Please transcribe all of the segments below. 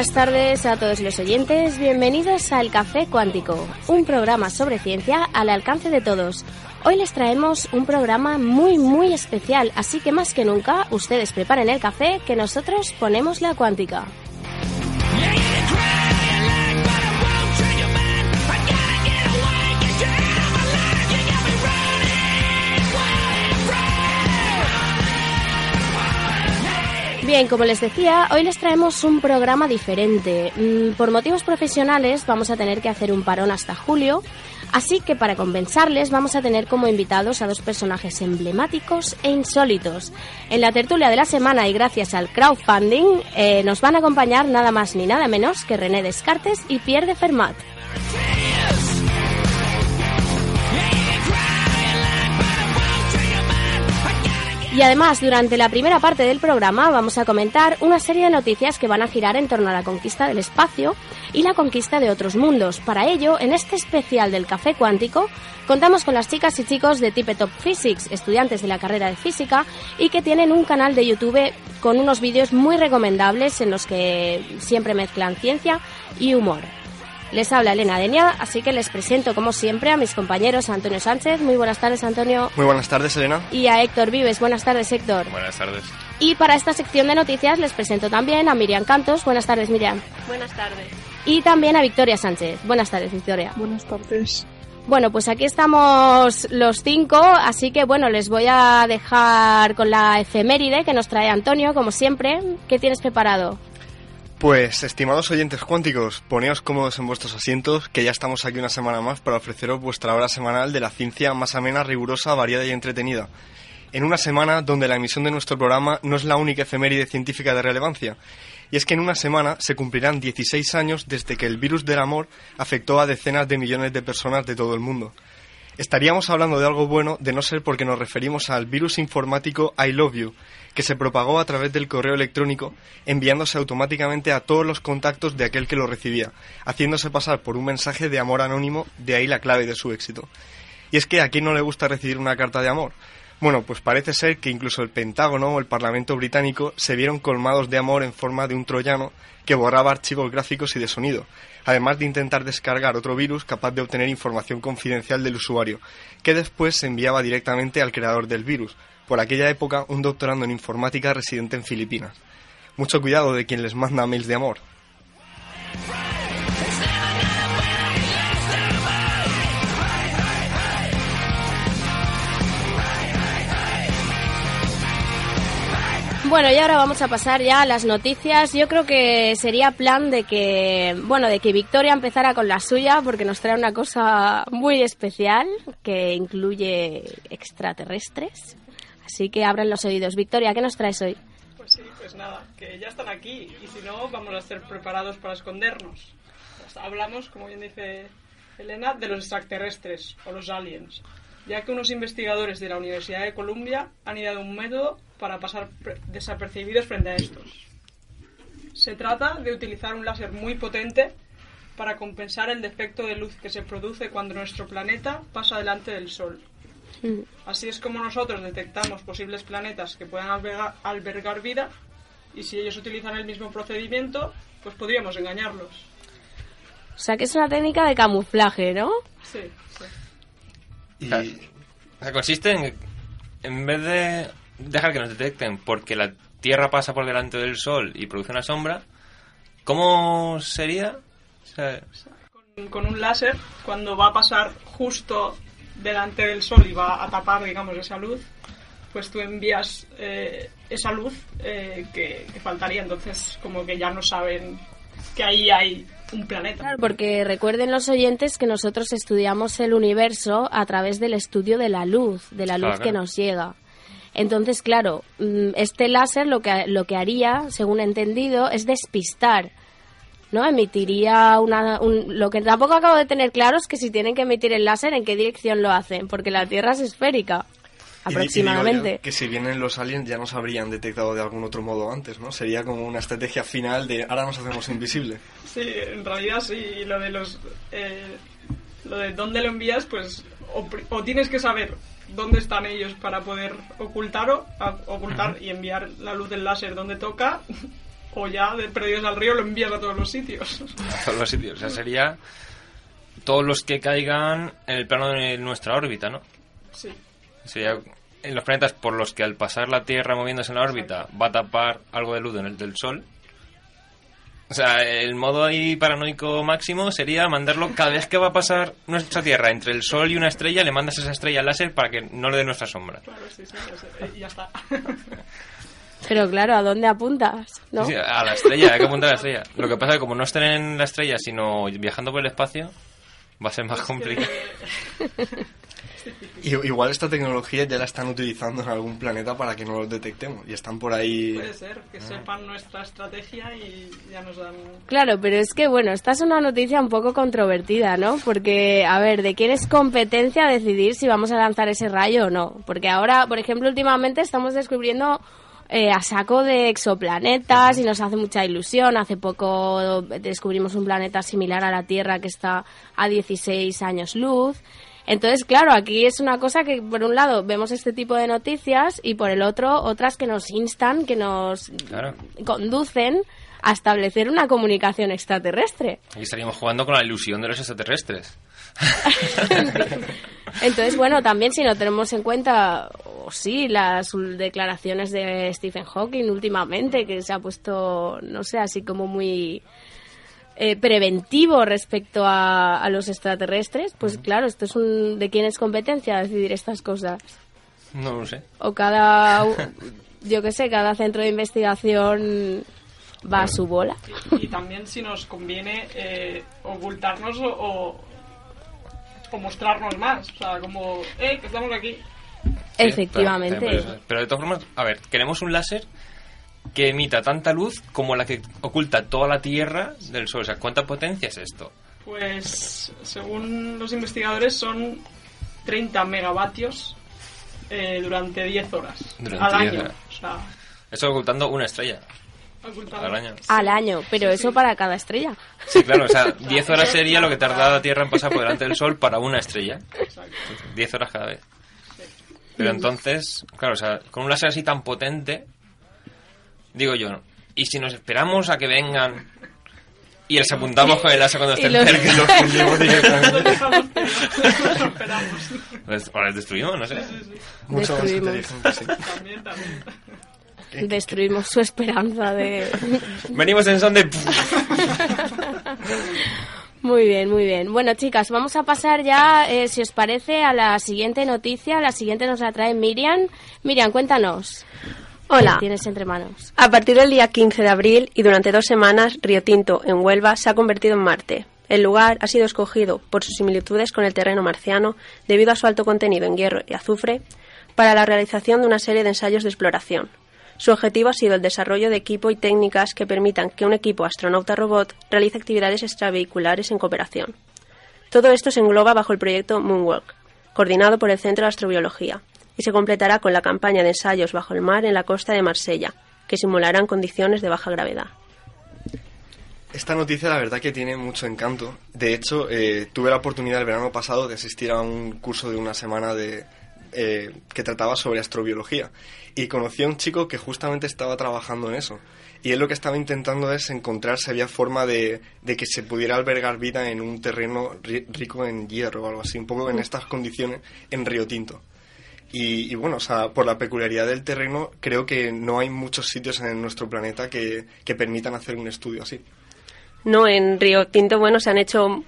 Buenas tardes a todos los oyentes, bienvenidos al Café Cuántico, un programa sobre ciencia al alcance de todos. Hoy les traemos un programa muy muy especial, así que más que nunca ustedes preparen el café que nosotros ponemos la cuántica. Bien, como les decía, hoy les traemos un programa diferente. Mm, Por motivos profesionales vamos a tener que hacer un parón hasta julio, así que para compensarles vamos a tener como invitados a dos personajes emblemáticos e insólitos. En la tertulia de la semana y gracias al crowdfunding eh, nos van a acompañar nada más ni nada menos que René Descartes y Pierre de Fermat. Y además, durante la primera parte del programa vamos a comentar una serie de noticias que van a girar en torno a la conquista del espacio y la conquista de otros mundos. Para ello, en este especial del Café Cuántico, contamos con las chicas y chicos de Type Top Physics, estudiantes de la carrera de física y que tienen un canal de YouTube con unos vídeos muy recomendables en los que siempre mezclan ciencia y humor. Les habla Elena Denia, así que les presento como siempre a mis compañeros Antonio Sánchez. Muy buenas tardes, Antonio. Muy buenas tardes, Elena. Y a Héctor Vives. Buenas tardes, Héctor. Buenas tardes. Y para esta sección de noticias les presento también a Miriam Cantos. Buenas tardes, Miriam. Buenas tardes. Y también a Victoria Sánchez. Buenas tardes, Victoria. Buenas tardes. Bueno, pues aquí estamos los cinco, así que bueno, les voy a dejar con la efeméride que nos trae Antonio, como siempre. ¿Qué tienes preparado? Pues, estimados oyentes cuánticos, poneos cómodos en vuestros asientos, que ya estamos aquí una semana más para ofreceros vuestra hora semanal de la ciencia más amena, rigurosa, variada y entretenida. En una semana donde la emisión de nuestro programa no es la única efeméride científica de relevancia, y es que en una semana se cumplirán 16 años desde que el virus del amor afectó a decenas de millones de personas de todo el mundo. Estaríamos hablando de algo bueno de no ser porque nos referimos al virus informático I Love You, que se propagó a través del correo electrónico, enviándose automáticamente a todos los contactos de aquel que lo recibía, haciéndose pasar por un mensaje de amor anónimo, de ahí la clave de su éxito. Y es que a quién no le gusta recibir una carta de amor. Bueno, pues parece ser que incluso el Pentágono o el Parlamento británico se vieron colmados de amor en forma de un troyano que borraba archivos gráficos y de sonido, además de intentar descargar otro virus capaz de obtener información confidencial del usuario, que después se enviaba directamente al creador del virus, por aquella época un doctorando en informática residente en Filipinas. Mucho cuidado de quien les manda mails de amor. Bueno, y ahora vamos a pasar ya a las noticias. Yo creo que sería plan de que, bueno, de que Victoria empezara con la suya porque nos trae una cosa muy especial que incluye extraterrestres. Así que abran los oídos. Victoria, ¿qué nos traes hoy? Pues sí, pues nada, que ya están aquí y si no, vamos a ser preparados para escondernos. Pues hablamos, como bien dice Elena, de los extraterrestres o los aliens, ya que unos investigadores de la Universidad de Columbia han ideado un método para pasar desapercibidos frente a estos. Se trata de utilizar un láser muy potente para compensar el defecto de luz que se produce cuando nuestro planeta pasa delante del Sol. Así es como nosotros detectamos posibles planetas que puedan albergar, albergar vida y si ellos utilizan el mismo procedimiento, pues podríamos engañarlos. O sea, que es una técnica de camuflaje, ¿no? Sí, sí. Y O sea, consiste en, en vez de dejar que nos detecten porque la Tierra pasa por delante del Sol y produce una sombra, ¿cómo sería? O sea, Con, con un láser, cuando va a pasar justo delante del sol y va a tapar, digamos, esa luz, pues tú envías eh, esa luz eh, que, que faltaría. Entonces, como que ya no saben que ahí hay un planeta. Claro, porque recuerden los oyentes que nosotros estudiamos el universo a través del estudio de la luz, de la luz Claro. que nos llega. Entonces, claro, mm, este láser lo que, lo que haría, según he entendido, es despistar. ¿No? Emitiría una. un- lo que tampoco acabo de tener claro es que si tienen que emitir el láser, ¿en qué dirección lo hacen? Porque la Tierra es esférica. Y di- y digo yo Aproximadamente. que si vienen los aliens ya nos habrían detectado de algún otro modo antes, ¿no? Sería como una estrategia final de ahora nos hacemos invisible. Sí, en realidad sí, y lo de los... eh, lo de dónde lo envías, pues o, tienes que saber dónde están ellos para poder ocultar, o, ocultar y enviar la luz del láser donde toca, o ya de perdidos al río lo envías a todos los sitios. a todos los sitios. O sea, sería todos los que caigan en el plano de nuestra órbita, ¿no? Sí, Sería en los planetas por los que al pasar la Tierra moviéndose en la órbita va a tapar algo de luz en el del Sol. O sea, el modo ahí paranoico máximo sería mandarlo cada vez que va a pasar nuestra Tierra entre el Sol y una estrella, le mandas esa estrella láser para que no le dé nuestra sombra. claro, sí, sí, ya sé, y ya está. Pero claro, ¿a dónde apuntas? ¿No? Sí, a la estrella, hay que apuntar a la estrella. Lo que pasa es que como no estén en la estrella, sino viajando por el espacio, va a ser más complicado. Y, igual esta tecnología ya la están utilizando en algún planeta para que no los detectemos. Y están por ahí... Puede ser que sepan nuestra estrategia y ya nos dan... Claro, pero es que, bueno, esta es una noticia un poco controvertida, ¿no? Porque, a ver, ¿de quién es competencia decidir si vamos a lanzar ese rayo o no? Porque ahora, por ejemplo, últimamente estamos descubriendo eh, a saco de exoplanetas y nos hace mucha ilusión. Hace poco descubrimos un planeta similar a la Tierra que está a 16 años luz. Entonces, claro, aquí es una cosa que, por un lado, vemos este tipo de noticias y por el otro, otras que nos instan, que nos Claro. conducen a establecer una comunicación extraterrestre. Aquí estaríamos jugando con la ilusión de los extraterrestres. Entonces, bueno, también si no tenemos en cuenta, o sí, las declaraciones de Stephen Hawking últimamente, que se ha puesto, no sé, así como muy eh, preventivo respecto a, a los extraterrestres, pues claro, esto es un, de quién es competencia decidir estas cosas. No lo sé. O cada, yo qué sé, cada centro de investigación va a su bola. Y, y también si nos conviene eh, ocultarnos o, o, o mostrarnos más. O sea, como, eh, que estamos aquí. Sí, Efectivamente. pero, pero de todas formas, a ver, queremos un láser que emita tanta luz como la que oculta toda la Tierra del Sol. O sea, ¿cuánta potencia es esto? Pues, según los investigadores, son 30 megavatios eh, durante 10 horas. Durante al 10 año. horas. O sea, Eso ocultando una estrella. Al año. Al año, pero Sí, eso sí. para cada estrella. Sí, claro, o sea, 10 horas sería lo que tarda la Tierra en pasar por delante del Sol para una estrella. Exacto. 10 horas cada vez. Pero entonces, claro, o sea, con un láser así tan potente, digo yo, ¿y si nos esperamos a que vengan y les apuntamos con el láser cuando Y estén los- cerca? Los fundimos directamente. Les- O les destruimos, no sé. Mucho más inteligente, sí. También, también. Destruimos su esperanza de... Venimos en son de... Muy bien, muy bien. Bueno, chicas, vamos a pasar ya, eh, si os parece, a la siguiente noticia. La siguiente nos la trae Miriam. Miriam, cuéntanos. Hola. ¿Qué tienes entre manos? A partir del día 15 de abril y durante dos semanas, Río Tinto, en Huelva, se ha convertido en Marte. El lugar ha sido escogido por sus similitudes con el terreno marciano debido a su alto contenido en hierro y azufre para la realización de una serie de ensayos de exploración. Su objetivo ha sido el desarrollo de equipo y técnicas que permitan que un equipo astronauta-robot realice actividades extravehiculares en cooperación. Todo esto se engloba bajo el proyecto Moonwalk, coordinado por el Centro de Astrobiología, y se completará con la campaña de ensayos bajo el mar en la costa de Marsella, que simularán condiciones de baja gravedad. Esta noticia la verdad que tiene mucho encanto. De hecho, eh, tuve la oportunidad el verano pasado de asistir a un curso de una semana de, eh, que trataba sobre astrobiología y conocí a un chico que justamente estaba trabajando en eso. Y él lo que estaba intentando es encontrar si había forma de, de que se pudiera albergar vida en un terreno ri- rico en hierro o algo así, un poco en estas condiciones en Río Tinto. Y, y, bueno, o sea, por la peculiaridad del terreno, creo que no hay muchos sitios en nuestro planeta que, que permitan hacer un estudio así. No, en Río Tinto, bueno, se han hecho,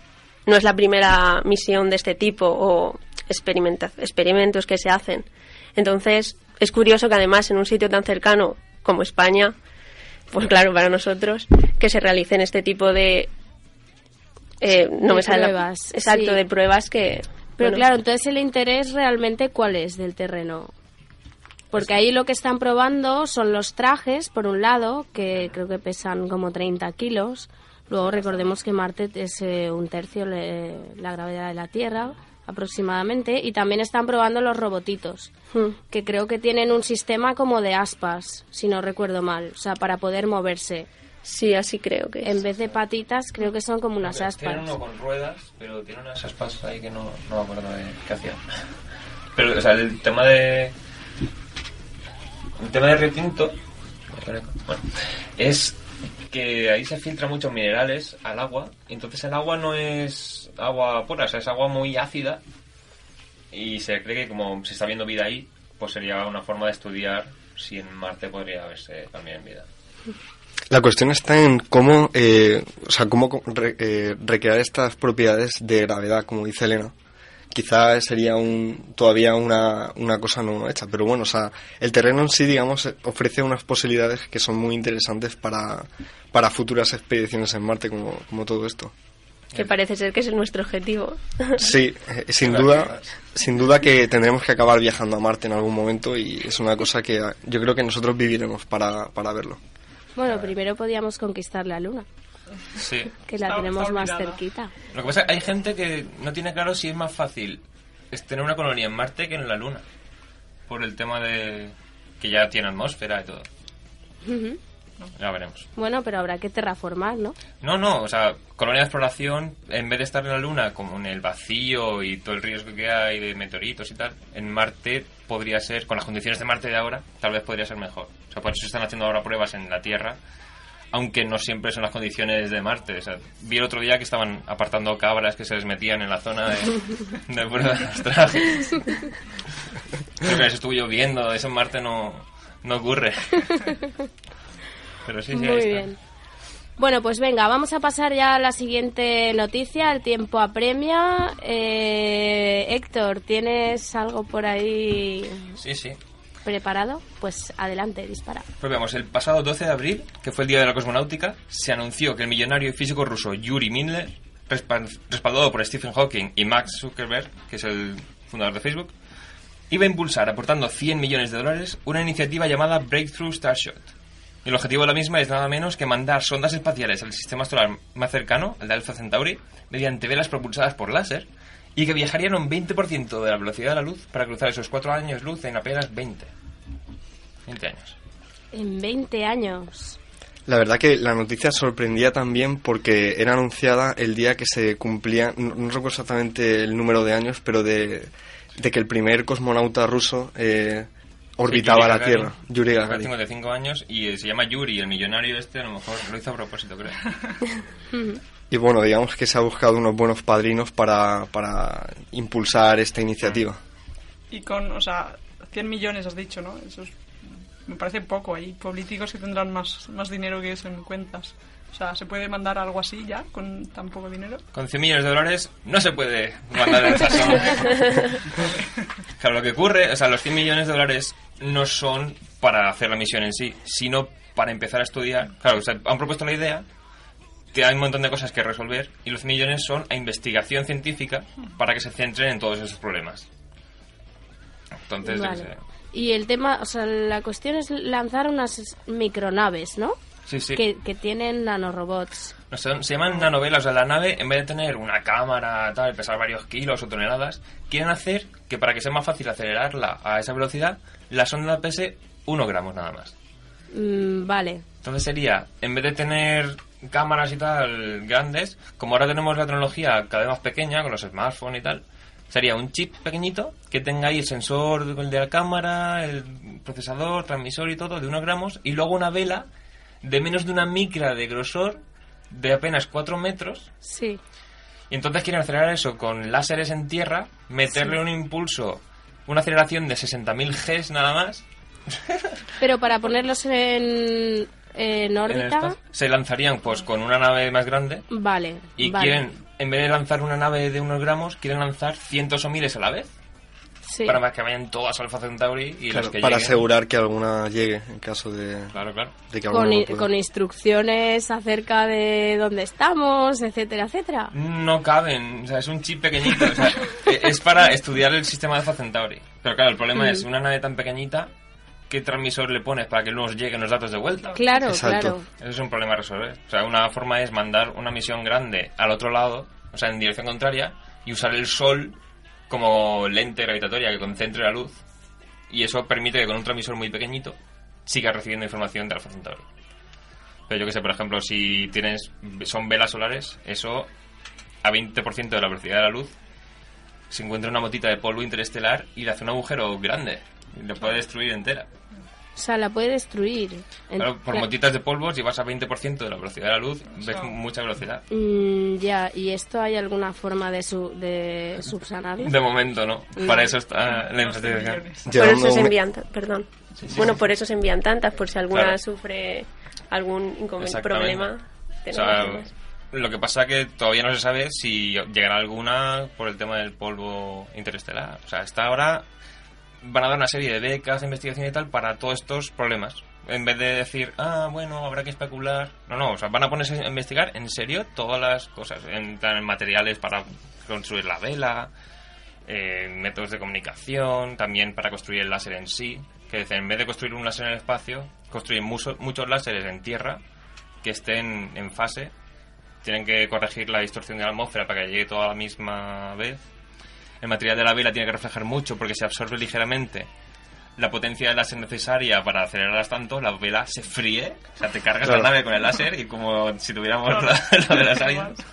no es la primera misión de este tipo o experimentos que se hacen. Entonces, es curioso que además en un sitio tan cercano como España, pues claro, para nosotros, que se realicen este tipo de... eh, no De me sale la- pruebas, exacto, sí. de pruebas que... Pero bueno, claro, entonces el interés realmente cuál es del terreno. Porque ahí lo que están probando son los trajes, por un lado, que creo que pesan como 30 kilos. Luego recordemos que Marte es eh, un tercio le- la gravedad de la Tierra, aproximadamente. Y también están probando los robotitos, hmm. que creo que tienen un sistema como de aspas, si no recuerdo mal. O sea, para poder moverse. Sí, así creo que es. En vez de patitas, creo que son como unas Tienen aspas. uno con ruedas, pero tiene unas aspas ahí que no, no me acuerdo de qué hacían. Pero, o sea, el tema de. El tema de Río Tinto. Bueno, es que ahí se filtran muchos minerales al agua. Entonces el agua no es agua pura, es agua muy ácida. Y se cree que como se está viendo vida ahí, pues sería una forma de estudiar si en Marte podría haberse también vida. La cuestión está en cómo, eh, o sea, cómo re- eh, recrear estas propiedades de gravedad, como dice Elena. Quizá sería un, todavía una, una cosa no hecha, pero bueno, o sea, el terreno en sí, digamos, ofrece unas posibilidades que son muy interesantes para, para futuras expediciones en Marte, como, como todo esto. Que parece ser que es nuestro objetivo. Sí, eh, sin duda, sin duda que tendremos que acabar viajando a Marte en algún momento y es una cosa que yo creo que nosotros viviremos para, para verlo. Bueno, primero podíamos conquistar la Luna, Sí. que la Está- tenemos está más olvidada. cerquita. Lo que pasa es que hay gente que no tiene claro si es más fácil es tener una colonia en Marte que en la Luna. Por el tema de que ya tiene atmósfera y todo. Ujú. Ya veremos. Bueno, pero habrá que terraformar, ¿no? No, no, o sea, colonia de exploración, en vez de estar en la Luna como en el vacío y todo el riesgo que hay de meteoritos y tal, en Marte podría ser, con las condiciones de Marte de ahora, tal vez podría ser mejor. O sea, por eso están haciendo ahora pruebas en la Tierra, aunque no siempre son las condiciones de Marte. O sea, vi el otro día que estaban apartando cabras que se les metían en la zona de, de pruebas de los trajes. Creo que les estuvo lloviendo, eso en Marte no, no ocurre. Pero sí, sí, ahí Muy está. bien. Bueno, pues venga, vamos a pasar ya a la siguiente noticia. El tiempo apremia. Eh, Héctor, ¿tienes algo por ahí Sí, sí. Preparado? Pues adelante, dispara. Pues el pasado 12 de abril, que fue el Día de la Cosmonáutica, se anunció que el millonario y físico ruso Yuri respa- respaldado por Stephen Hawking y Max Zuckerberg, que es el fundador de Facebook, iba a impulsar, aportando 100 millones de dólares, una iniciativa llamada Breakthrough Starshot. Y el objetivo de la misma es nada menos que mandar sondas espaciales al sistema solar más cercano, el de Alpha Centauri, mediante velas propulsadas por láser, y que viajarían un 20% de la velocidad de la luz para cruzar esos 4 años luz en apenas 20. 20 años. En 20 años. La verdad que la noticia sorprendía también porque era anunciada el día que se cumplía, no, no recuerdo exactamente el número de años, pero de, de que el primer cosmonauta ruso eh, orbitaba Sí, Yuri la Gagarin. Tierra, Yuri Gagarin. 55 años y se llama Yuri, el millonario este, a lo mejor lo hizo a propósito, creo. Y bueno, digamos que se ha buscado unos buenos padrinos para, para impulsar esta iniciativa. Y con, o sea, 100 millones has dicho, ¿no? Eso es- me parece poco. Hay políticos que tendrán más, más dinero que eso en cuentas. O sea, ¿se puede mandar algo así ya con tan poco dinero? Con 100 millones de dólares no se puede mandar el claro, lo que ocurre, o sea, los 100 millones de dólares no son para hacer la misión en sí, sino para empezar a estudiar. Claro, o sea, han propuesto la idea, que hay un montón de cosas que resolver, y los 100 millones son a investigación científica para que se centren en todos esos problemas. Entonces, Vale. eh, Y el tema, o sea, la cuestión es lanzar unas micronaves, ¿no? sí, sí. Que, que tienen nanorobots. No, son- se llaman nanovelas, o sea, la nave, en vez de tener una cámara, tal, pesar varios kilos o toneladas, quieren hacer que para que sea más fácil acelerarla a esa velocidad, la sonda pese 1 gramos nada más. Mm, vale. Entonces sería, en vez de tener cámaras y tal grandes, como ahora tenemos la tecnología cada vez más pequeña, con los smartphones y tal, sería un chip pequeñito que tenga ahí el sensor de de la cámara, el procesador, transmisor y todo, de unos gramos, y luego una vela de menos de una micra de grosor, de apenas 4 metros, Sí. y entonces quieren acelerar eso con láseres en tierra, meterle un impulso una aceleración de 60.000 Gs nada más. Pero para ponerlos en, en en órbita, espacio, se lanzarían pues con una nave más grande vale. y vale. quieren, en vez de lanzar una nave de unos gramos, quieren lanzar cientos o miles a la vez. Sí. Para que vayan todas a Alpha Centauri y Claro, las que para lleguen- asegurar que alguna llegue en caso de, Claro, claro. de que con, no con instrucciones acerca de dónde estamos, etcétera, etcétera. No caben, o sea, es un chip pequeñito. o sea, es para estudiar el sistema de Alpha Centauri. Pero claro, el problema Mm. es una nave tan pequeñita, ¿qué transmisor le pones para que nos lleguen los datos de vuelta? Claro, Exacto. claro. Eso es un problema a resolver. O sea, una forma es mandar una misión grande al otro lado, o sea, en dirección contraria, y usar el Sol como lente gravitatoria que concentre la luz. Y eso permite que con un transmisor muy pequeñito sigas recibiendo información de Alpha Centauri. Pero yo que sé, por ejemplo, si tienes son velas solares, eso a 20% de la velocidad de la luz se encuentra una motita de polvo interestelar y le hace un agujero grande. Y lo puede destruir entera. O sea, la puede destruir. Claro, por motitas de polvo, si vas a 20% de la velocidad de la luz, ves mucha velocidad. Mm, ya, ¿y esto hay alguna forma de, su, de subsanarlo? De momento no. Para eso está la investigación. Por eso se perdón. bueno, por eso se envían tantas, por si alguna Claro. sufre algún inconveniente, problema. O sea, lo que pasa que todavía no se sabe si llegará alguna por el tema del polvo interestelar. O sea, hasta ahora van a dar una serie de becas de investigación y tal para todos estos problemas. En vez de decir, ah, bueno, habrá que especular. No, no, o sea, van a ponerse a investigar en serio todas las cosas. En, en materiales para construir la vela, en métodos de comunicación, también para construir el láser en sí. Que dicen, en vez de construir un láser en el espacio, construyen mucho- muchos láseres en tierra que estén en fase. Tienen que corregir la distorsión de la atmósfera para que llegue toda a la misma vez. El material de la vela tiene que reflejar mucho porque si absorbe ligeramente la potencia del láser necesaria para acelerarlas tanto, la vela se fríe. O sea, te cargas Claro. la nave con el láser y como si tuviéramos la, la de las aliens.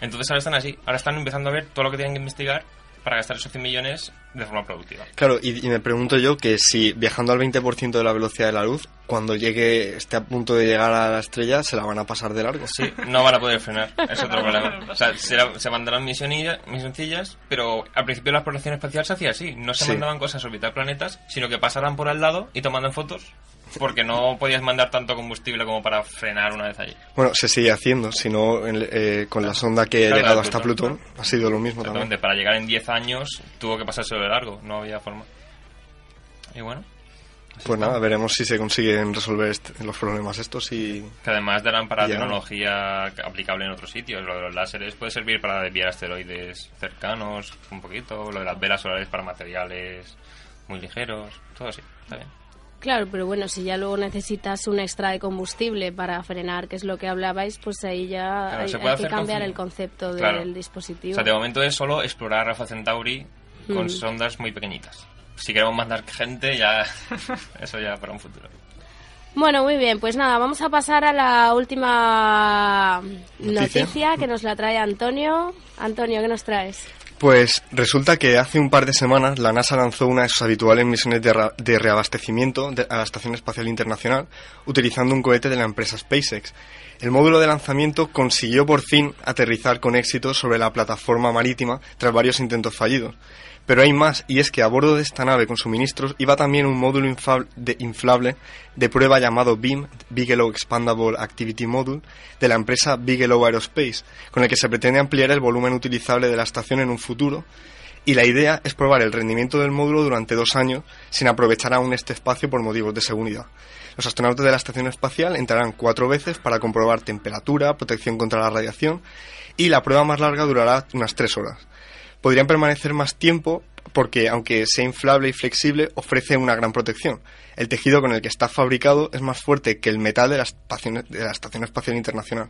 Entonces ahora están así. Ahora están empezando a ver todo lo que tienen que investigar para gastar esos 100 millones de forma productiva. Claro, y, y me pregunto yo que si viajando al 20% de la velocidad de la luz, cuando llegue, esté a punto de llegar a la estrella, se la van a pasar de largo. Sí, no van a poder frenar, es otro problema. O sea, se, la- se mandarán misionillas, misioncillas, pero al principio la exploración espacial se hacía así. No se Sí. mandaban cosas a orbitar planetas, sino que pasaran por al lado y tomaban fotos, porque no podías mandar tanto combustible como para frenar una vez allí. Bueno, se sigue haciendo, si no, eh, con la sonda que ha Claro, llegado la hasta Plutón. Ha sido lo mismo también. Para llegar en 10 años tuvo que pasarse de largo, no había forma. Y bueno, Pues nada, veremos si se consiguen resolver este- los problemas estos y... que además darán para tecnología aplicable en otros sitios. Lo de los láseres puede servir para desviar asteroides cercanos un poquito, lo de las velas solares para materiales muy ligeros, todo así, está bien. Claro, pero bueno, si ya luego necesitas un extra de combustible para frenar, que es lo que hablabais, pues ahí ya Claro, hay, se hay puede que cambiar con- el concepto Claro. del O dispositivo. sea, de momento es solo explorar Alpha Centauri con Mm. sondas muy pequeñitas. Si queremos mandar gente, ya eso ya para un futuro. Bueno, muy bien, pues nada, vamos a pasar a la última Noticia. noticia que nos la trae Antonio. Antonio, ¿qué nos traes? Pues resulta que hace un par de semanas la NASA lanzó una de sus habituales misiones de, reabastecimiento a la Estación Espacial Internacional utilizando un cohete de la empresa SpaceX. El módulo de lanzamiento consiguió por fin aterrizar con éxito sobre la plataforma marítima tras varios intentos fallidos. Pero hay más, y es que a bordo de esta nave con suministros iba también un módulo de- inflable de prueba llamado BEAM, Bigelow Expandable Activity Module, de la empresa Bigelow Aerospace, con el que se pretende ampliar el volumen utilizable de la estación en un futuro. Y la idea es probar el rendimiento del módulo durante dos años sin aprovechar aún este espacio por motivos de seguridad. Los astronautas de la estación espacial entrarán cuatro veces para comprobar temperatura, protección contra la radiación y la prueba más larga durará unas tres horas podrían permanecer más tiempo porque, aunque sea inflable y flexible, ofrece una gran protección. El tejido con el que está fabricado es más fuerte que el metal de la Estación, de la Estación Espacial Internacional.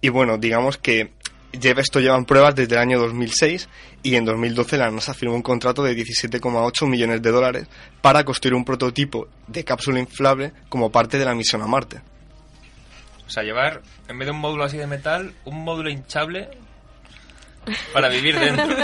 Y bueno, digamos que lleva, esto llevan pruebas desde el año 2006 y en 2012 la NASA firmó un contrato de 17,8 millones de dólares para construir un prototipo de cápsula inflable como parte de la misión a Marte. O sea, llevar, en vez de un módulo así de metal, un módulo hinchable para vivir dentro.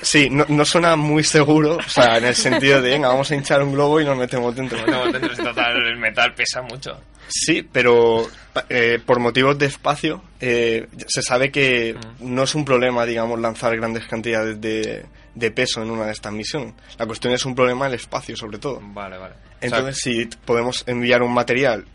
Sí, no, no suena muy seguro, o sea, en el sentido de, venga, vamos a hinchar un globo y nos metemos dentro. Nos metemos dentro, es total, el metal pesa mucho. Sí, pero eh, por motivos de espacio eh, se sabe que no es un problema, digamos, lanzar grandes cantidades de, de peso en una de estas misiones. La cuestión es un problema el espacio, sobre todo. Vale, vale. Entonces, si podemos enviar un material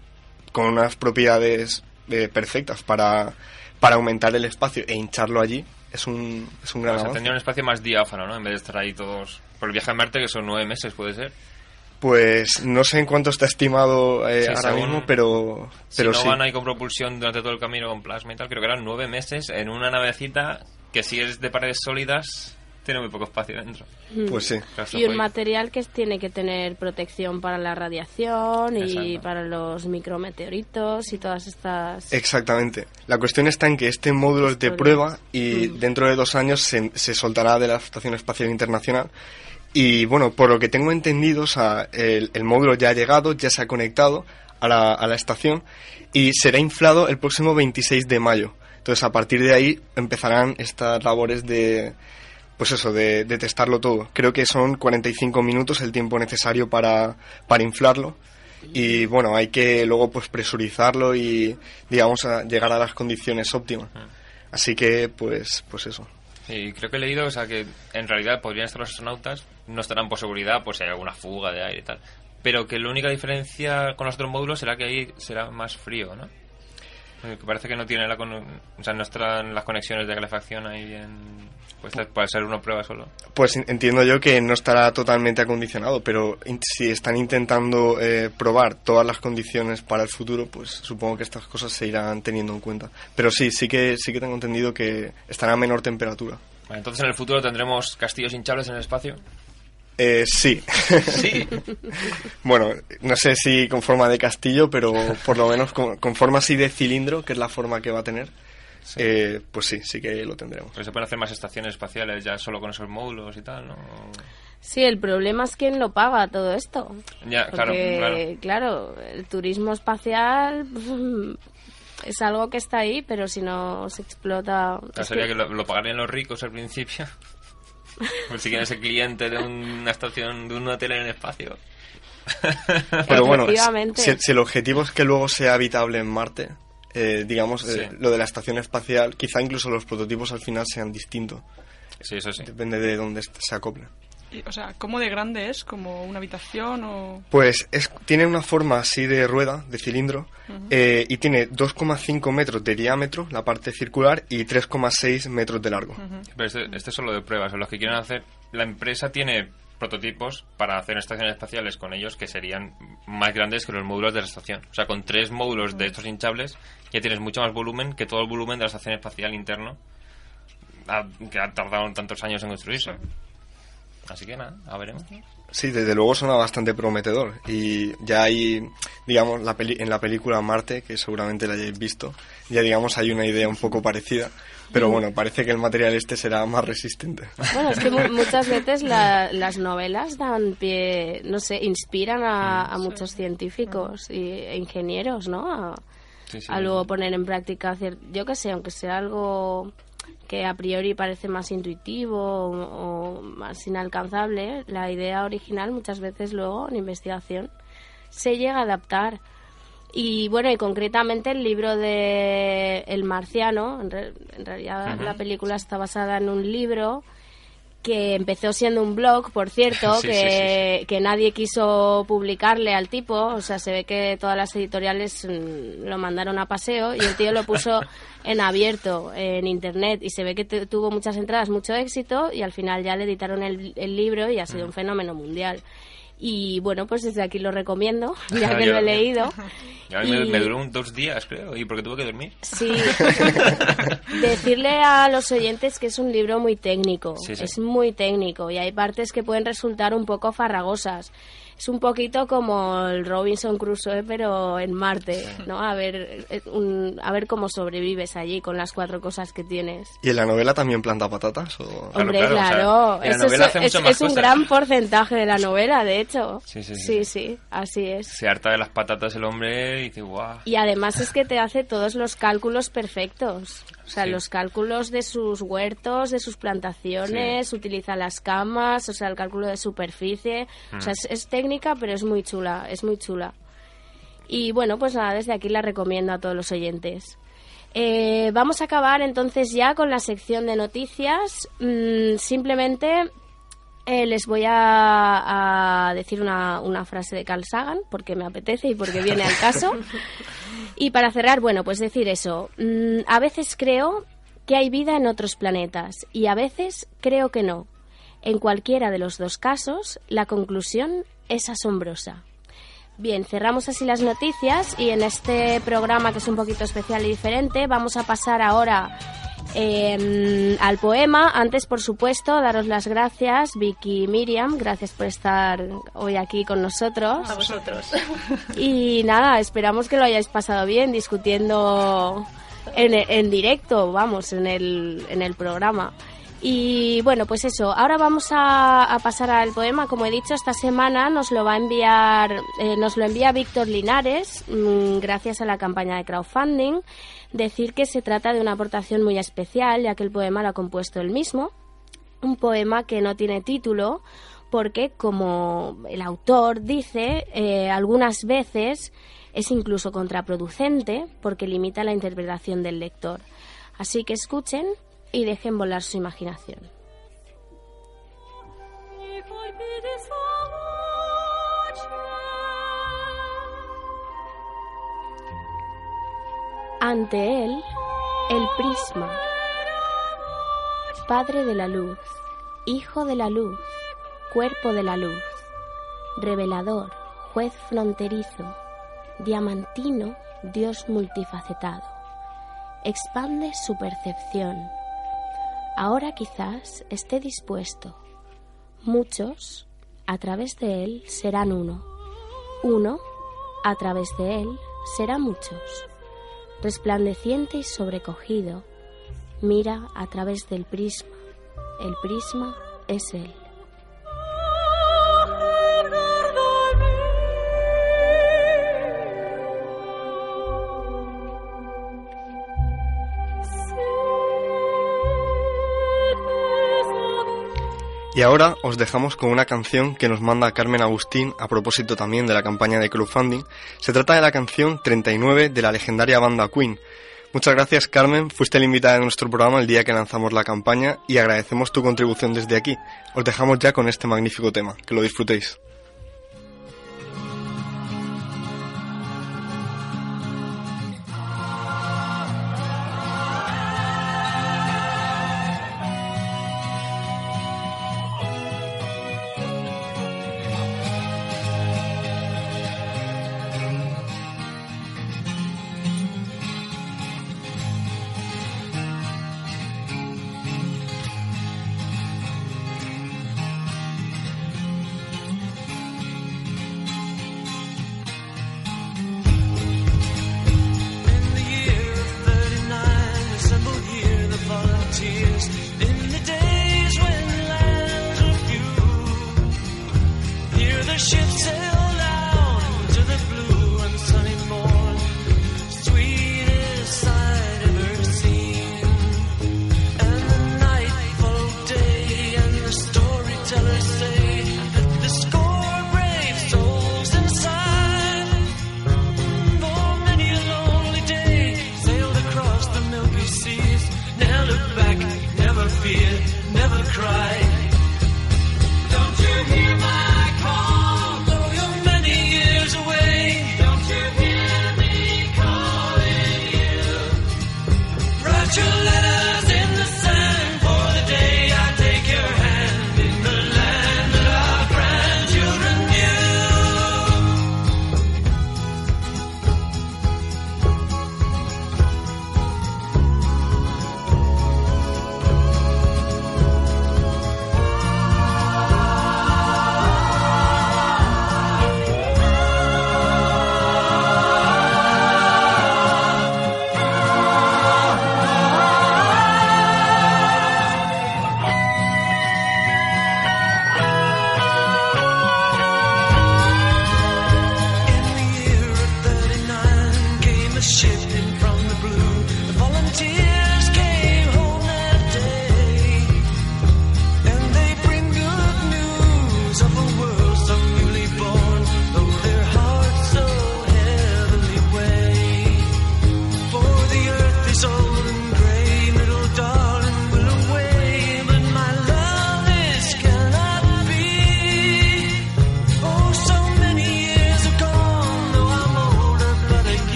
con unas propiedades eh, perfectas para, para aumentar el espacio e hincharlo allí, es un, es un gran o sea, avance. tendría un espacio más diáfano, ¿no? En vez de estar ahí todos... Por el viaje a Marte, que son nueve meses, puede ser. Pues no sé en cuánto está estimado eh, Sí, ahora según- mismo, pero, pero si no sí. van ahí con propulsión durante todo el camino con plasma y tal, creo que eran nueve meses en una navecita que si es de paredes sólidas tiene muy poco espacio dentro. Pues sí. Y un fue- material que tiene que tener protección para la radiación y Exacto. para los micrometeoritos y todas estas... Exactamente. La cuestión está en que este módulo es de prueba y Mm. dentro de dos años se, se soltará de la Estación Espacial Internacional. Y bueno, por lo que tengo entendido, o sea, el, el módulo ya ha llegado, ya se ha conectado a la, a la estación y será inflado el próximo 26 de mayo. Entonces, a partir de ahí empezarán estas labores de, pues eso, de, de testarlo todo. Creo que son 45 minutos el tiempo necesario para, para inflarlo. Y bueno, hay que luego pues presurizarlo y, digamos, a llegar a las condiciones óptimas. Así que, pues, pues eso. Y creo que he leído, o sea, que en realidad podrían estar los astronautas, no estarán por seguridad, por si hay alguna fuga de aire y tal. Pero que la única diferencia con los otros módulos será que ahí será más frío, ¿no? Que parece que no tiene la con- o sea, no estarán las conexiones de calefacción ahí en pues puede ser una prueba solo. Pues en- entiendo yo que no estará totalmente acondicionado, pero si están intentando eh, probar todas las condiciones para el futuro, pues supongo que estas cosas se irán teniendo en cuenta. Pero sí, sí que sí que tengo entendido que estará a menor temperatura. Vale, entonces en el futuro tendremos castillos hinchables en el espacio. Eh, sí. Sí. bueno, no sé si con forma de castillo, pero por lo menos con, con forma así de cilindro, que es la forma que va a tener, eh, pues sí, sí que lo tendremos. Pues se pueden hacer más estaciones espaciales ya solo con esos módulos y tal, ¿no? Sí, el problema es quién lo paga todo esto. Ya, Porque, claro. claro, el turismo espacial es algo que está ahí, pero si no se explota... Claro, es sería que- que lo, lo pagarían los ricos al principio. Pues si quieren ser cliente de una estación, de un hotel en el espacio. Pero bueno, si, si el objetivo es que luego sea habitable en Marte, eh, digamos, eh, Sí. lo de la estación espacial, quizá incluso los prototipos al final sean distintos. Sí, eso sí. Depende de dónde se acople. Y, o sea, ¿cómo de grande es? ¿Como una habitación o...? Pues es, tiene una forma así de rueda, de cilindro, eh, y tiene 2,5 metros de diámetro, la parte circular, y 3,6 metros de largo. Pero este, este es solo de pruebas. Los que quieren hacer. La empresa tiene prototipos para hacer estaciones espaciales con ellos que serían más grandes que los módulos de la estación. O sea, con tres módulos de estos hinchables ya tienes mucho más volumen que todo el volumen de la estación espacial interno a- que ha tardado tantos años en construirse. Así que nada, a veremos. Sí, desde luego suena bastante prometedor. Y ya hay, digamos, la peli- en la película Marte, que seguramente la hayáis visto, ya digamos hay una idea un poco parecida. Pero bueno, parece que el material este será más resistente. Bueno, es que mu- muchas veces la- las novelas dan pie, no sé, inspiran a, a muchos científicos y, e ingenieros, ¿no? A, Sí, sí. a luego poner en práctica, yo qué sé, aunque sea algo que a priori parece más intuitivo o, o más inalcanzable, la idea original muchas veces luego en investigación se llega a adaptar. Y bueno, y concretamente el libro de El Marciano, en, re- en realidad la película está basada en un libro que empezó siendo un blog, por cierto, Sí, que, que nadie quiso publicarle al tipo, o sea, se ve que todas las editoriales mm, lo mandaron a paseo y el tío lo puso en abierto en internet. Y se ve que tu- tuvo muchas entradas, mucho éxito y al final ya le editaron el, el libro y ha sido un fenómeno mundial. Y bueno, pues desde aquí lo recomiendo, ya que Yo- lo he leído. Y me, duró un, dos días, creo, y porque tuve que dormir. Sí. Decirle a los oyentes que es un libro muy técnico. Sí, sí. Es muy técnico y hay partes que pueden resultar un poco farragosas. Es un poquito como el Robinson Crusoe, pero en Marte, ¿no? A ver, eh, un- a ver cómo sobrevives allí con las cuatro cosas que tienes. ¿Y en la novela también planta patatas? O... Claro, Hombre, claro, o sea, claro. en la Eso es, es- es un cosas. gran porcentaje de la novela, de hecho. Sí, sí, sí, sí, sí. sí, así es. Se harta de las patatas el hombre y dice, guau. Y además es que te hace todos los cálculos perfectos. O sea, Sí. los cálculos de sus huertos, de sus plantaciones, utiliza las camas, o sea, el cálculo de superficie. O sea, es, es técnica, pero es muy chula, es muy chula. Y bueno, pues nada, desde aquí la recomiendo a todos los oyentes. Eh, vamos a acabar entonces ya con la sección de noticias. Mm, simplemente eh, les voy a, a decir una, una frase de Carl Sagan, porque me apetece y porque viene al caso. Y para cerrar, bueno, pues decir eso. Mm, a veces creo que hay vida en otros planetas y a veces creo que no. En cualquiera de los dos casos, la conclusión es asombrosa. Bien, cerramos así las noticias y en este programa que es un poquito especial y diferente vamos a pasar ahora eh, al poema. Antes, por supuesto, daros las gracias, Vicky y Miriam. Gracias por estar hoy aquí con nosotros. A vosotros. Y nada, esperamos que lo hayáis pasado bien discutiendo en, en directo, vamos, en el, en el programa. Y bueno, pues eso, ahora vamos a, pasar al poema. Como he dicho, esta semana nos lo va a enviar, eh, nos lo envía Víctor Linares, mm, gracias a la campaña de crowdfunding. Decir que se trata de una aportación muy especial, ya que el poema lo ha compuesto él mismo. Un poema que no tiene título, porque como el autor dice, eh, algunas veces es incluso contraproducente porque limita la interpretación del lector. Así que escuchen y dejen volar su imaginación. Ante él, el prisma, Padre de la luz, Hijo de la luz, Cuerpo de la luz, Revelador, Juez fronterizo, Diamantino, Dios multifacetado. Expande su percepción. Ahora quizás esté dispuesto. Muchos, a través de él, serán uno. Uno, a través de él, será muchos. Resplandeciente y sobrecogido, mira a través del prisma. El prisma es él. Y ahora os dejamos con una canción que nos manda Carmen Agustín a propósito también de la campaña de crowdfunding. Se trata de la canción 39 de la legendaria banda Queen. Muchas gracias Carmen, fuiste la invitada de nuestro programa el día que lanzamos la campaña y agradecemos tu contribución desde aquí. Os dejamos ya con este magnífico tema, que lo disfrutéis.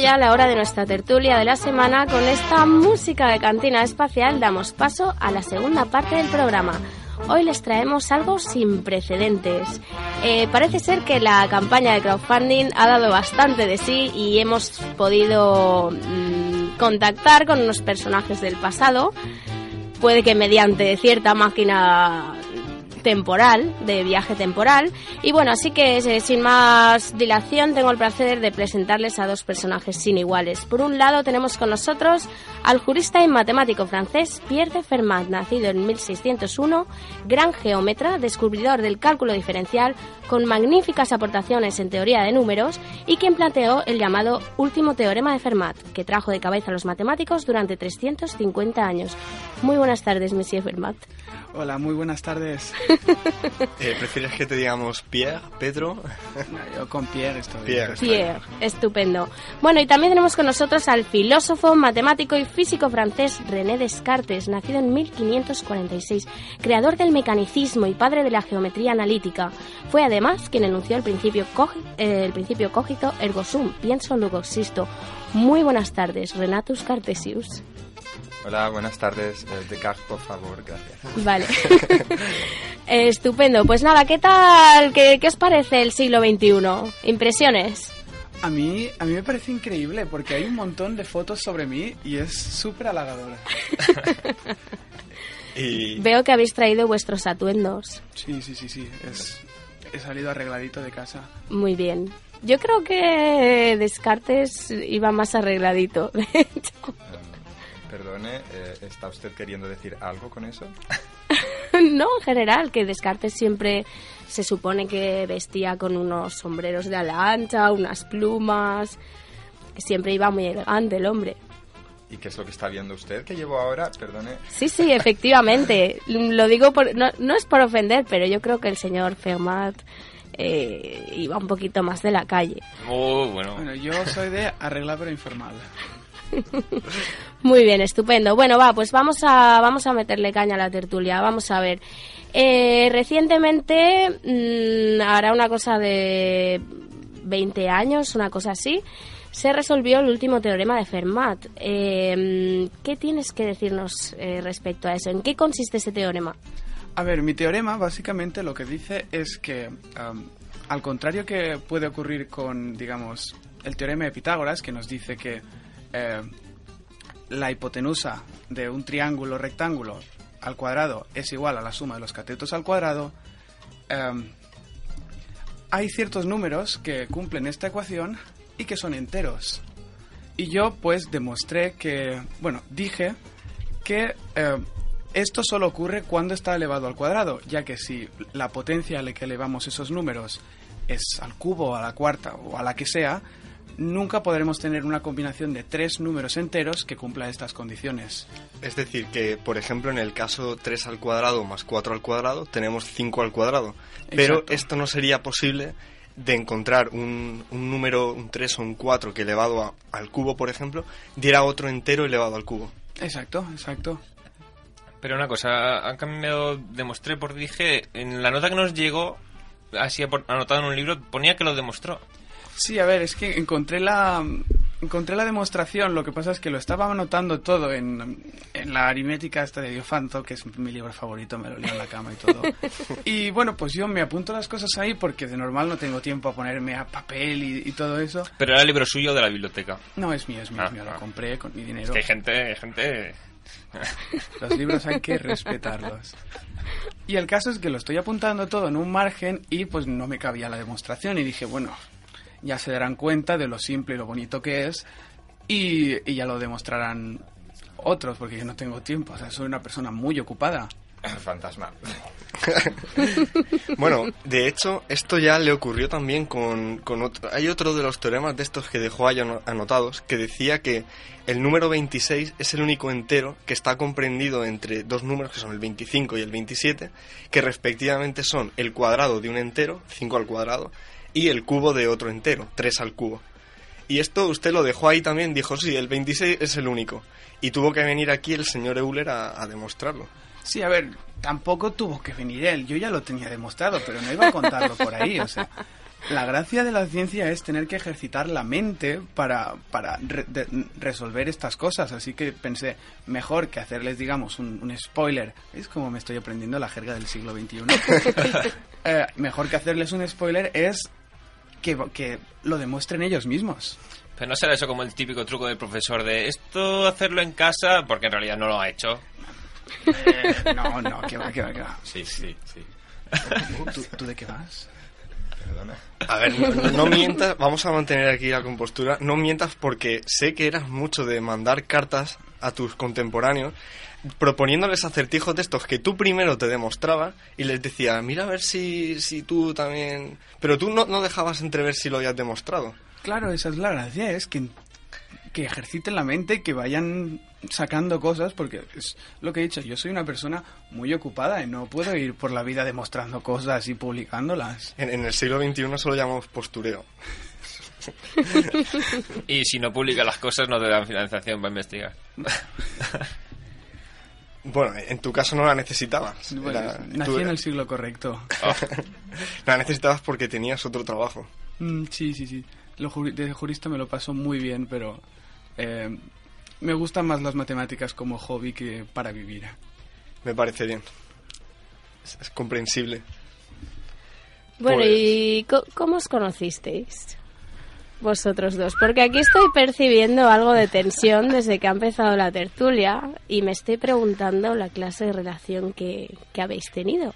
Ya la hora de nuestra tertulia de la semana. Con esta música de cantina espacial damos paso a la segunda parte del programa. Hoy les traemos algo sin precedentes. Eh, parece ser que la campaña de crowdfunding ha dado bastante de sí y hemos podido mm, contactar con unos personajes del pasado. Puede que mediante cierta máquina temporal, de viaje temporal. Y bueno, así que eh, sin más dilación tengo el placer de presentarles a dos personajes sin iguales. Por un lado tenemos con nosotros al jurista y matemático francés Pierre de Fermat, nacido en 1601, gran geómetra, descubridor del cálculo diferencial, con magníficas aportaciones en teoría de números y quien planteó el llamado último teorema de Fermat, que trajo de cabeza a los matemáticos durante 350 años. Muy buenas tardes, Monsieur Fermat. Hola, muy buenas tardes. Eh, ¿Prefieres que te digamos Pierre, Pedro? No, yo con Pierre estoy. Pierre. Pierre, estupendo. Bueno, y también tenemos con nosotros al filósofo, matemático y físico francés René Descartes, nacido en 1546, creador del mecanicismo y padre de la geometría analítica. Fue además quien enunció el principio, eh, el principio cogito ergo sum, pienso luego existo. Muy buenas tardes, Renatus Cartesius. Hola, buenas tardes. Eh, Descartes, por favor, gracias. Vale. Estupendo. Pues nada, ¿qué tal? ¿Qué, ¿Qué os parece el siglo XXI? ¿Impresiones? A mí, a mí me parece increíble porque hay un montón de fotos sobre mí y es súper halagador. Y Veo que habéis traído vuestros atuendos. Sí, sí, sí, sí. Es, he salido arregladito de casa. Muy bien. Yo creo que Descartes iba más arregladito. de hecho. Perdone, eh, ¿está usted queriendo decir algo con eso? no, en general, que Descartes siempre se supone que vestía con unos sombreros de ala ancha, unas plumas. que Siempre iba muy elegante el hombre. ¿Y qué es lo que está viendo usted que llevo ahora? Perdone. Sí, sí, efectivamente. Lo digo por, no, no es por ofender, pero yo creo que el señor Fermat eh, iba un poquito más de la calle. Oh, bueno. Bueno, yo soy de arreglar pero informal. Muy bien, estupendo. Bueno, va, pues vamos a, vamos a meterle caña a la tertulia. Vamos a ver. Eh, recientemente, mm, hará una cosa de 20 años, una cosa así, se resolvió el último teorema de Fermat. Eh, ¿Qué tienes que decirnos eh, respecto a eso? ¿En qué consiste ese teorema? A ver, mi teorema básicamente lo que dice es que, al contrario que puede ocurrir con, digamos, el teorema de Pitágoras, que nos dice que eh, la hipotenusa de un triángulo rectángulo al cuadrado es igual a la suma de los catetos al cuadrado, em, hay ciertos números que cumplen esta ecuación y que son enteros. Y yo pues demostré que, bueno, dije que eh, esto solo ocurre cuando está elevado al cuadrado, ya que si la potencia a la que elevamos esos números es al cubo, a la cuarta o a la que sea, nunca podremos tener una combinación de tres números enteros que cumpla estas condiciones. es decir, que por ejemplo en el caso 3 al cuadrado más 4 al cuadrado tenemos 5 al cuadrado. Pero Exacto. esto no sería posible de encontrar un, un número, un 3 o un 4 que elevado a- al cubo, por ejemplo, diera otro entero elevado al cubo. Exacto, exacto. Pero una cosa, han cambiado, demostré por dije, en la nota que nos llegó, así anotado en un libro, ponía que lo demostró. Sí, a ver, es que encontré la encontré la demostración, lo que pasa es que lo estaba anotando todo en, en la aritmética esta de Diofanto, que es mi libro favorito, me lo leo en la cama y todo. Y bueno, pues yo me apunto las cosas ahí porque de normal no tengo tiempo a ponerme a papel y, y todo eso. Pero era el libro suyo de la biblioteca. No, es mío, es mío, Ah, es mío, ah. lo compré con mi Es dinero. que hay gente, hay gente... Los libros hay que respetarlos. Y el caso es que lo estoy apuntando todo en un margen y pues no me cabía la demostración y dije, bueno, ya se darán cuenta de lo simple y lo bonito que es y, y ya lo demostrarán otros porque yo no tengo tiempo, o sea, soy una persona muy ocupada. Fantasma. Bueno, de hecho, esto ya le ocurrió también con, con otro... Hay otro de los teoremas de estos que dejó ahí ano- anotados que decía que el número 26 es el único entero que está comprendido entre dos números que son el 25 y el 27, que respectivamente son el cuadrado de un entero, 5 al cuadrado, y el cubo de otro entero, 3 al cubo. Y esto usted lo dejó ahí también, dijo, sí, el 26 es el único. Y tuvo que venir aquí el señor Euler a, a demostrarlo. Sí, a ver, tampoco tuvo que venir él, yo ya lo tenía demostrado, pero no iba a contarlo por ahí, o sea, La gracia de la ciencia es tener que ejercitar la mente para, para re- de- resolver estas cosas. Así que pensé, mejor que hacerles, digamos, un, un spoiler. ¿Veis cómo me estoy aprendiendo la jerga del siglo XXI? Eh, mejor que hacerles un spoiler es que, que lo demuestren ellos mismos. Pero no será eso como el típico truco del profesor de esto hacerlo en casa, porque en realidad no lo ha hecho. Eh, no, no, que va, que va, que va. Sí, sí, sí. ¿Tú, tú de qué vas? Perdona. A ver, no, no mientas, vamos a mantener aquí la compostura. No mientas porque sé que eras mucho de mandar cartas a tus contemporáneos proponiéndoles acertijos de estos que tú primero te demostrabas y les decía, mira a ver si, si tú también... Pero tú no, no dejabas entrever si lo habías demostrado. Claro, esa es la gracia, es que, que ejerciten la mente, que vayan sacando cosas, porque es lo que he dicho, yo soy una persona muy ocupada y no puedo ir por la vida demostrando cosas y publicándolas. En, en el siglo XXI eso lo llamamos postureo. Y si no publica las cosas, no te dan financiación para investigar. Bueno, en tu caso no la necesitabas. Bueno, Era- nací tú- en el siglo correcto. La necesitabas porque tenías otro trabajo. Mm, sí, sí, sí. Lo juri- de jurista me lo paso muy bien, pero eh, me gustan más las matemáticas como hobby que para vivir. Me parece bien. Es, es comprensible. Bueno, Pues- ¿y co- cómo os conocisteis? Vosotros dos, porque aquí estoy percibiendo algo de tensión desde que ha empezado la tertulia y me estoy preguntando la clase de relación que, que habéis tenido.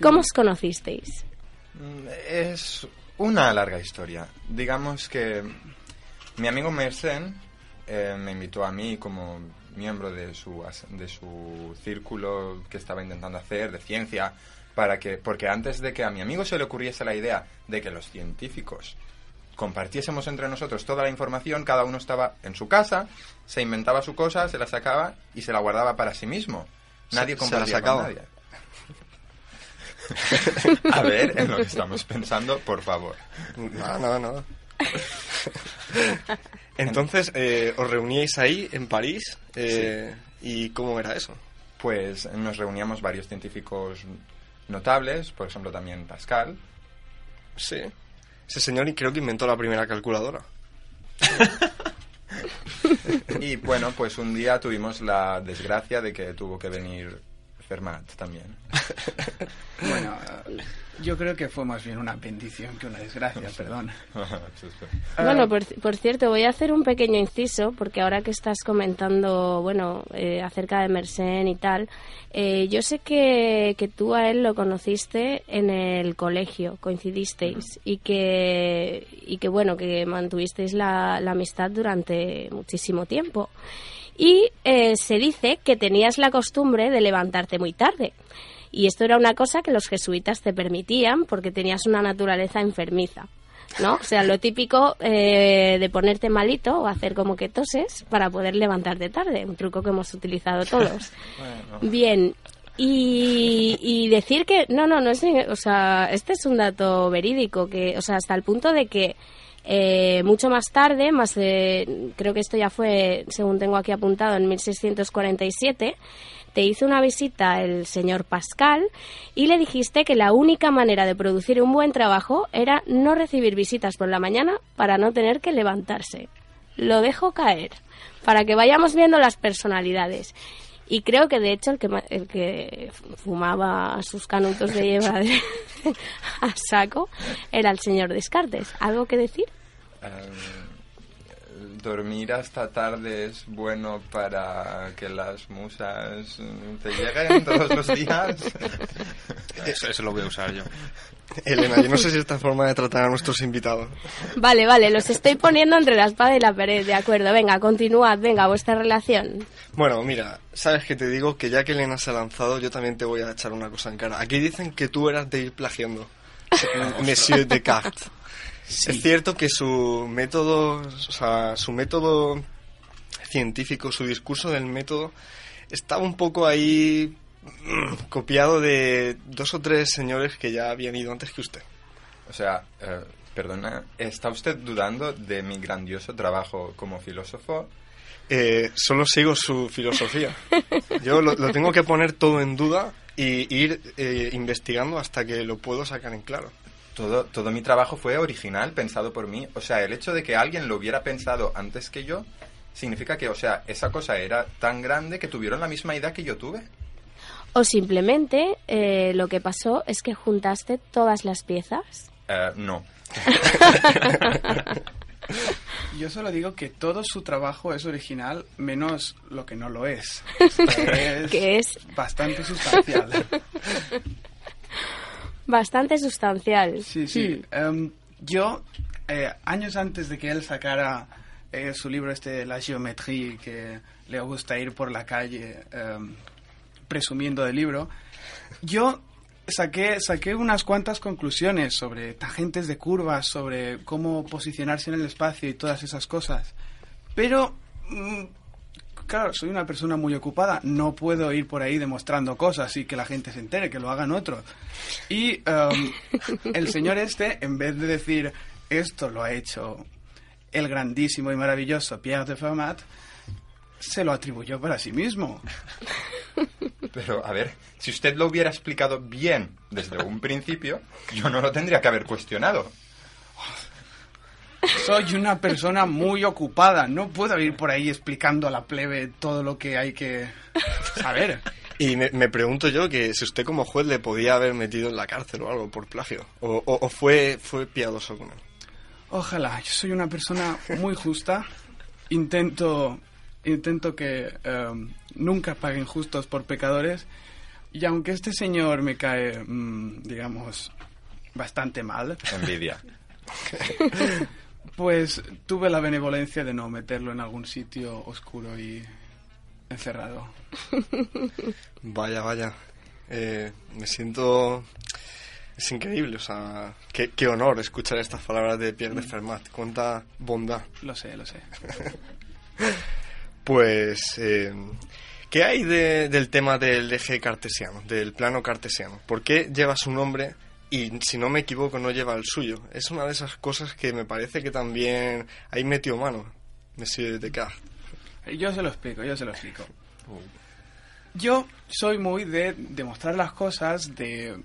¿Cómo os conocisteis? Mm, Es una larga historia. Digamos que mi amigo Mersenne eh, me invitó a mí como miembro de su, de su círculo que estaba intentando hacer de ciencia para que porque antes de que a mi amigo se le ocurriese la idea de que los científicos compartiésemos entre nosotros toda la información, cada uno estaba en su casa, se inventaba su cosa, se la sacaba y se la guardaba para sí mismo. Nadie Se- se la compartía con sacaba. nadie. A ver, en lo que estamos pensando, por favor. Nada, nada, nada. Entonces, eh, ¿os reuníais ahí, en París? Eh, ¿Y cómo era eso? Pues nos reuníamos varios científicos notables, por ejemplo también Pascal. Sí. Ese señor creo que inventó la primera calculadora. Y bueno, pues un día tuvimos la desgracia de que tuvo que venir Fermat también. Bueno, yo creo que fue más bien una bendición que una desgracia, perdón. Bueno, por, por cierto, voy a hacer un pequeño inciso, porque ahora que estás comentando, bueno, eh, acerca de Mersenne y tal, eh, yo sé que, que tú a él lo conociste en el colegio, coincidisteis, y que, y que bueno, que mantuvisteis la, la amistad durante muchísimo tiempo. Y eh, se dice que tenías la costumbre de levantarte muy tarde. Y esto era una cosa que los jesuitas te permitían porque tenías una naturaleza enfermiza. ¿no? O sea, lo típico eh, de ponerte malito o hacer como que toses para poder levantarte tarde, un truco que hemos utilizado todos. Bien, y, y decir que, no, no, no es, o sea, este es un dato verídico, que, o sea, hasta el punto de que eh, mucho más tarde, más creo que esto ya fue, según tengo aquí apuntado, en 1647, te hizo una visita el señor Pascal y le dijiste que la única manera de producir un buen trabajo era no recibir visitas por la mañana para no tener que levantarse. Lo dejo caer, para que vayamos viendo las personalidades. Y creo que de hecho el que, el que fumaba sus canutos de lleva a saco era el señor Descartes. ¿Algo que decir? Eh, dormir hasta tarde es bueno para que las musas mm, te lleguen todos los días. Eso, eso lo voy a usar yo. Elena, yo no sé si esta forma de tratar a nuestros invitados. Vale, vale, los estoy poniendo entre la espada y la pared, de acuerdo. Venga, continuad, venga, vuestra relación. Bueno, mira, sabes que te digo que ya que Elena se ha lanzado, yo también te voy a echar una cosa en cara. Aquí dicen que tú eras de ir plagiando. Monsieur Descartes. Es cierto que su método, o sea, su método científico, su discurso del método, estaba un poco ahí mm, copiado de dos o tres señores que ya habían ido antes que usted. O sea, eh, perdona, ¿está usted dudando de mi grandioso trabajo como filósofo? Eh, solo sigo su filosofía. Yo lo, lo tengo que poner todo en duda y ir eh, investigando hasta que lo puedo sacar en claro. Todo, todo mi trabajo fue original, pensado por mí. O sea, el hecho de que alguien lo hubiera pensado antes que yo, significa que, o sea, esa cosa era tan grande que tuvieron la misma idea que yo tuve. O simplemente eh, lo que pasó es que juntaste todas las piezas. Eh, no. Yo solo digo que todo su trabajo es original, menos lo que no lo es. Es Que es bastante sustancial. bastante sustancial. Sí, sí. Em, yo, eh, años antes de que él sacara eh, su libro este, La Geometría, que le gusta ir por la calle em, presumiendo del libro, yo saqué, saqué unas cuantas conclusiones sobre tangentes de curvas, sobre cómo posicionarse en el espacio y todas esas cosas. Pero, mm, claro, soy una persona muy ocupada, no puedo ir por ahí demostrando cosas y que la gente se entere, que lo hagan otros. Y em, el señor este, en vez de decir, esto lo ha hecho el grandísimo y maravilloso Pierre de Fermat, se lo atribuyó para sí mismo. Pero, a ver, si usted lo hubiera explicado bien desde un principio, yo no lo tendría que haber cuestionado. Soy una persona muy ocupada, no puedo ir por ahí explicando a la plebe todo lo que hay que saber. Y me, me pregunto yo que si usted como juez le podía haber metido en la cárcel o algo por plagio. O, o- o fue, fue piadoso con él. Ojalá, yo soy una persona muy justa. Intento, intento que em, nunca paguen justos por pecadores. Y aunque este señor me cae, mm, digamos, bastante mal, Envidia. pues tuve la benevolencia de no meterlo en algún sitio oscuro y encerrado. Vaya, vaya. Eh, me siento... Es increíble, o sea, qué, qué honor escuchar estas palabras de Pierre de Fermat. Cuánta bondad. Lo sé, lo sé. Pues, eh, ¿qué hay de- del tema del eje cartesiano, del plano cartesiano? ¿Por qué lleva su nombre y, si no me equivoco, no lleva el suyo? Es una de esas cosas que me parece que también ahí metió mano, Monsieur Descartes. Yo se lo explico, yo se lo explico. Yo soy muy de demostrar las cosas, de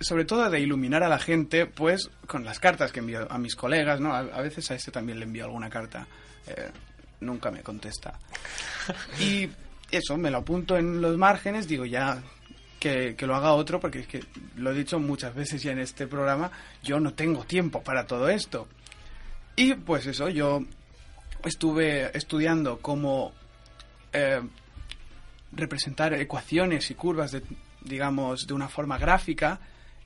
sobre todo de iluminar a la gente, pues con las cartas que envío a mis colegas, ¿no? A, a veces a este también le envío alguna carta. eh, nunca me contesta. Y eso, me lo apunto en los márgenes, digo ya que, que lo haga otro, porque es que lo he dicho muchas veces ya en este programa, yo no tengo tiempo para todo esto. Y pues eso, yo estuve estudiando cómo eh, representar ecuaciones y curvas, de, digamos, de una forma gráfica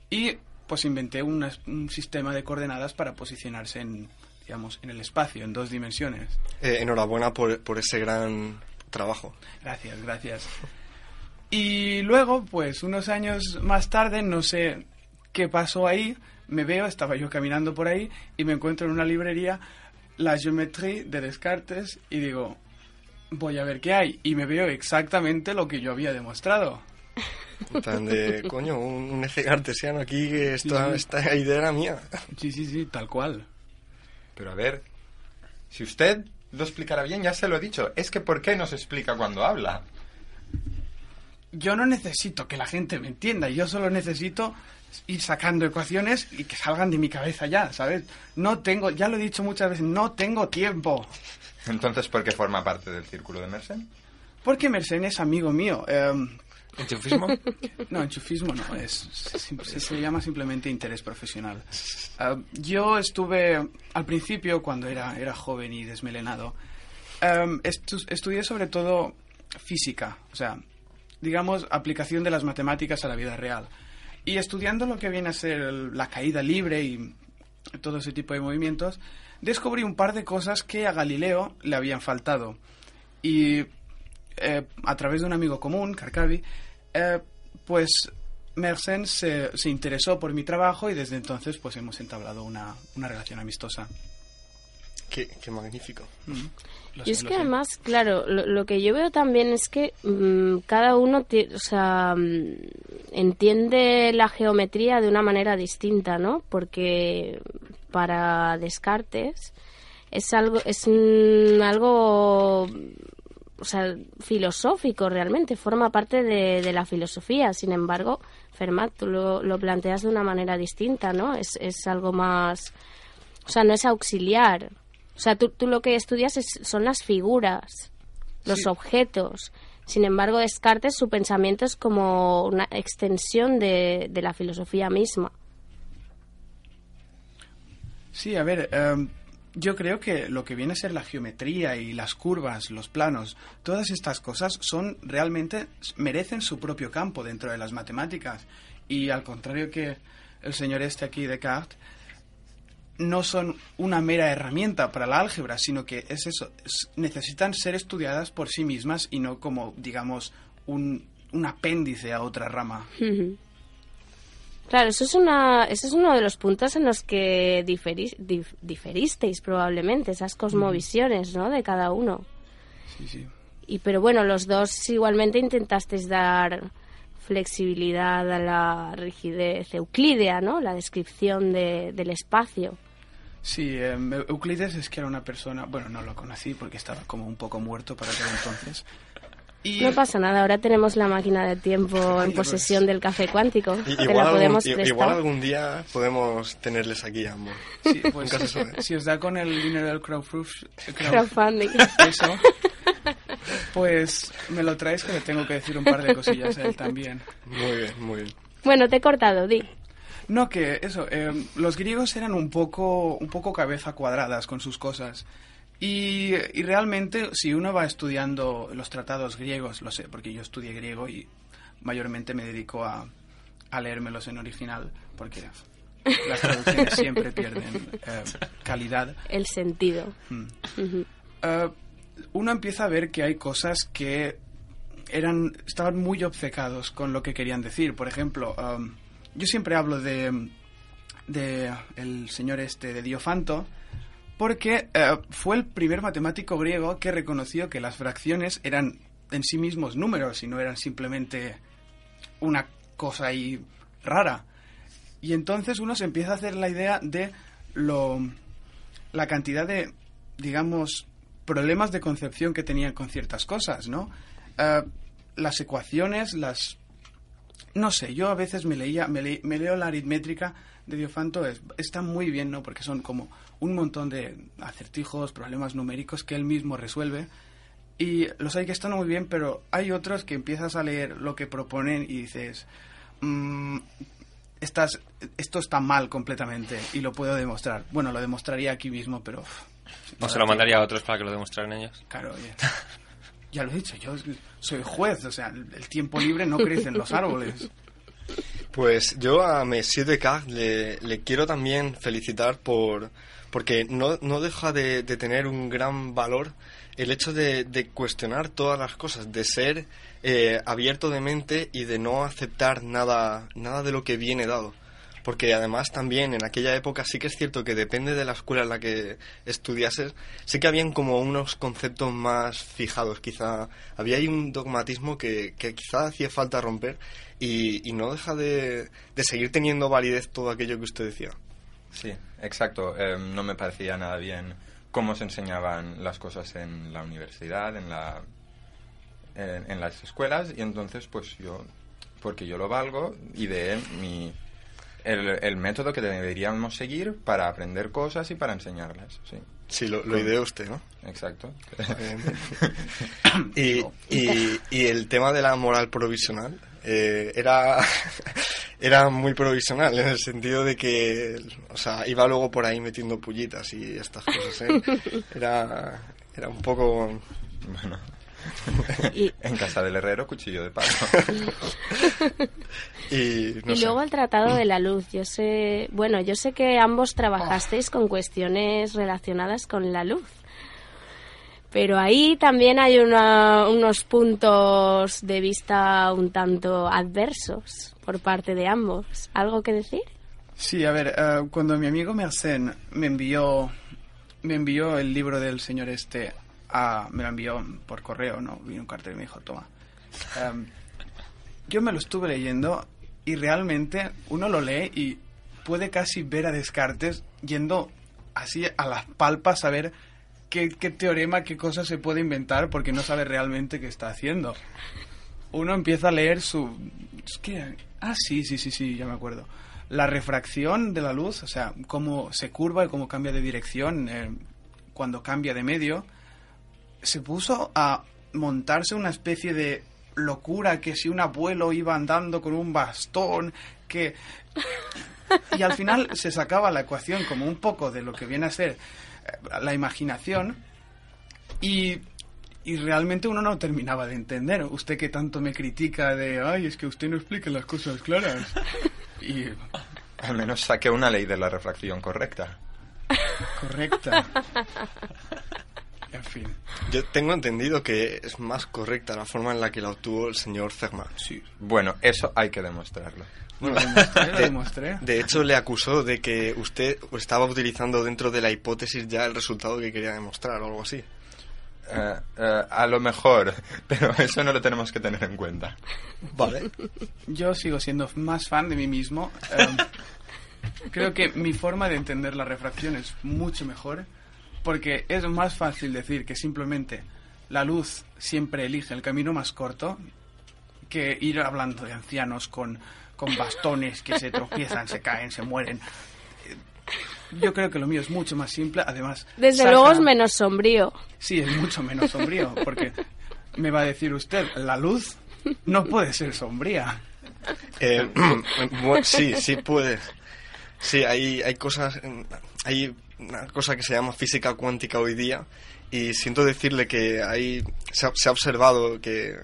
y pues inventé una- un sistema de coordenadas para posicionarse en, digamos, en el espacio, en dos dimensiones. Eh, enhorabuena por, por ese gran trabajo. Gracias, gracias. Y luego, pues unos años más tarde, no sé qué pasó ahí, me veo, estaba yo caminando por ahí y me encuentro en una librería la geometría de Descartes y digo, voy a ver qué hay. Y me veo exactamente lo que yo había demostrado. Tan de, coño, un, un eje cartesiano aquí, que esta, Sí. esta idea era mía. Sí, sí, sí, tal cual. Pero a ver, si usted lo explicara bien, ya se lo he dicho. Es que ¿por qué no se explica cuando habla? Yo no necesito que la gente me entienda, yo solo necesito ir sacando ecuaciones y que salgan de mi cabeza ya, ¿sabes? No tengo, ya lo he dicho muchas veces, no tengo tiempo. Entonces, ¿por qué forma parte del círculo de Mersenne? Porque Mersenne es amigo mío. em, ¿Enchufismo? no, enchufismo no, es, se, se- se llama simplemente interés profesional. Ah, yo estuve, al principio, cuando era, era joven y desmelenado, em, estu- estudié sobre todo física, o sea, digamos, aplicación de las matemáticas a la vida real. Y estudiando lo que viene a ser la caída libre y todo ese tipo de movimientos, descubrí un par de cosas que a Galileo le habían faltado. Y eh, a través de un amigo común, Carcavi, eh, pues Mersenne se, se interesó por mi trabajo y desde entonces pues hemos entablado una, una relación amistosa. Qué, qué magnífico. Lo Y es que sé. además, claro, lo, lo que yo veo también es que mm, cada uno o sea, mm, entiende la geometría de una manera distinta, ¿no? Porque para Descartes es algo es mm, algo o sea, filosófico realmente, forma parte de, de la filosofía. Sin embargo, Fermat, tú lo, lo planteas de una manera distinta, ¿no? Es, es algo más, o sea, no es auxiliar. O sea, tú, tú lo que estudias es, son las figuras, los Sí. objetos. Sin embargo, Descartes, su pensamiento es como una extensión de, de la filosofía misma. Sí, a ver, em, yo creo que lo que viene a ser la geometría y las curvas, los planos, todas estas cosas son realmente merecen su propio campo dentro de las matemáticas y al contrario que el señor este aquí Descartes no son una mera herramienta para la álgebra, sino que es eso, es- necesitan ser estudiadas por sí mismas y no como, digamos, un, un apéndice a otra rama. Claro, eso es, una, eso es uno de los puntos en los que diferis- dif- diferisteis probablemente, esas cosmovisiones, ¿no? De cada uno. Sí, sí. Y pero bueno, los dos igualmente intentasteis dar flexibilidad a la rigidez euclídea, ¿no? La descripción de- del espacio. Sí, em, Euclides es que era una persona, bueno, no lo conocí porque estaba como un poco muerto para aquel entonces. Y No pasa nada, ahora tenemos la máquina de tiempo en posesión del café cuántico. Te igual, la algún, podemos prestar. igual algún día podemos tenerles aquí a ambos. sí, pues, si os da con el dinero del crowdproof, crowd- Crowdfunding. eso, pues me lo traes que le tengo que decir un par de cosillas a él también. Muy bien, muy bien. Bueno, te he cortado, di. No, que eso, em, los griegos eran un poco, un poco cabeza cuadradas con sus cosas. Y, y realmente, si uno va estudiando los tratados griegos, lo sé, porque yo estudié griego y mayormente me dedico a, a leérmelos en original, porque las traducciones siempre pierden eh, calidad. El sentido. Mm. Eh, uno empieza a ver que hay cosas que eran estaban muy obcecados con lo que querían decir. Por ejemplo, um, yo siempre hablo de, de el señor este de Diofanto porque eh, fue el primer matemático griego que reconoció que las fracciones eran en sí mismos números y no eran simplemente una cosa ahí rara. Y entonces uno se empieza a hacer la idea de lo la cantidad de, digamos, problemas de concepción que tenían con ciertas cosas, ¿no? Eh, las ecuaciones, las... No sé, yo a veces me leía, me, le- me leo la aritmétrica de Diofanto, es- está muy bien, ¿no? Porque son como un montón de acertijos, problemas numéricos que él mismo resuelve. Y los hay que están muy bien, pero hay otros que empiezas a leer lo que proponen y dices, "Mm, estás, esto está mal completamente y lo puedo demostrar. Bueno, lo demostraría aquí mismo, pero... uf, O se lo mandaría a otros para que lo demostraran ellos. Claro, oye. Ya lo he dicho, yo soy juez, o sea, el tiempo libre no crece en los árboles. Pues yo a Monsieur Descartes le, le quiero también felicitar por porque no, no deja de, de tener un gran valor el hecho de, de cuestionar todas las cosas, de ser eh, abierto de mente y de no aceptar nada, nada de lo que viene dado. Porque además también en aquella época sí que es cierto que depende de la escuela en la que estudiases, sí que habían como unos conceptos más fijados, quizá había ahí un dogmatismo que, que quizá hacía falta romper y, y no deja de, de seguir teniendo validez todo aquello que usted decía. Sí, exacto. Eh, no me parecía nada bien cómo se enseñaban las cosas en la universidad, en, la, en, en las escuelas, y entonces pues yo, porque yo lo valgo, ideé mi, el, el método que deberíamos seguir para aprender cosas y para enseñarlas. Sí, Sí, lo, lo ideó usted, ¿no? exacto. y, y, y el tema de la moral provisional eh, era, era muy provisional en el sentido de que, o sea, iba luego por ahí metiendo pullitas y estas cosas. ¿eh? Era, era un poco... bueno, Y, en casa del herrero, cuchillo de palo. Y, no y sé. luego el Tratado de la Luz. Yo sé, bueno, yo sé que ambos trabajasteis con cuestiones relacionadas con la luz. Pero ahí también hay una- unos puntos de vista un tanto adversos por parte de ambos. ¿Algo que decir? Sí, a ver, eh, cuando mi amigo Mersenne me envió, me envió el libro del señor este, a, me lo envió por correo, ¿no? Vino un cartel y me dijo, toma. Em, yo me lo estuve leyendo y realmente uno lo lee y puede casi ver a Descartes yendo así a las palpas a ver qué, qué teorema, qué cosa se puede inventar porque no sabe realmente qué está haciendo. Uno empieza a leer su... es que- ah, sí, sí, sí, sí, ya me acuerdo. La refracción de la luz, o sea, cómo se curva y cómo cambia de dirección eh, cuando cambia de medio, se puso a montarse una especie de locura que si un abuelo iba andando con un bastón, que... Y al final se sacaba la ecuación como un poco de lo que viene a ser eh, la imaginación y, y realmente uno no terminaba de entender. Usted que tanto me critica de, ay, es que usted no explica las cosas claras. Y Al menos saqué una ley de la refracción correcta. correcta. En fin. Yo tengo entendido que es más correcta la forma en la que la obtuvo el señor Fermat. Sí. Bueno, eso hay que demostrarlo. Lo demostré, lo demostré. De hecho, le acusó de que usted estaba utilizando dentro de la hipótesis ya el resultado que quería demostrar o algo así. Eh, eh, a lo mejor, pero eso no lo tenemos que tener en cuenta. Vale. Yo sigo siendo más fan de mí mismo. Em, creo que mi forma de entender la refracción es mucho mejor porque es más fácil decir que simplemente la luz siempre elige el camino más corto que ir hablando de ancianos con, con bastones que se tropiezan, se caen, se mueren. Yo creo que lo mío es mucho más simple, además... Desde luego es menos sombrío. Sí, es mucho menos sombrío, porque me va a decir usted, la luz no puede ser sombría. Eh, sí, sí puede. Sí, hay, hay cosas. Hay una cosa que se llama física cuántica hoy día. Y siento decirle que hay, se, ha, se ha observado que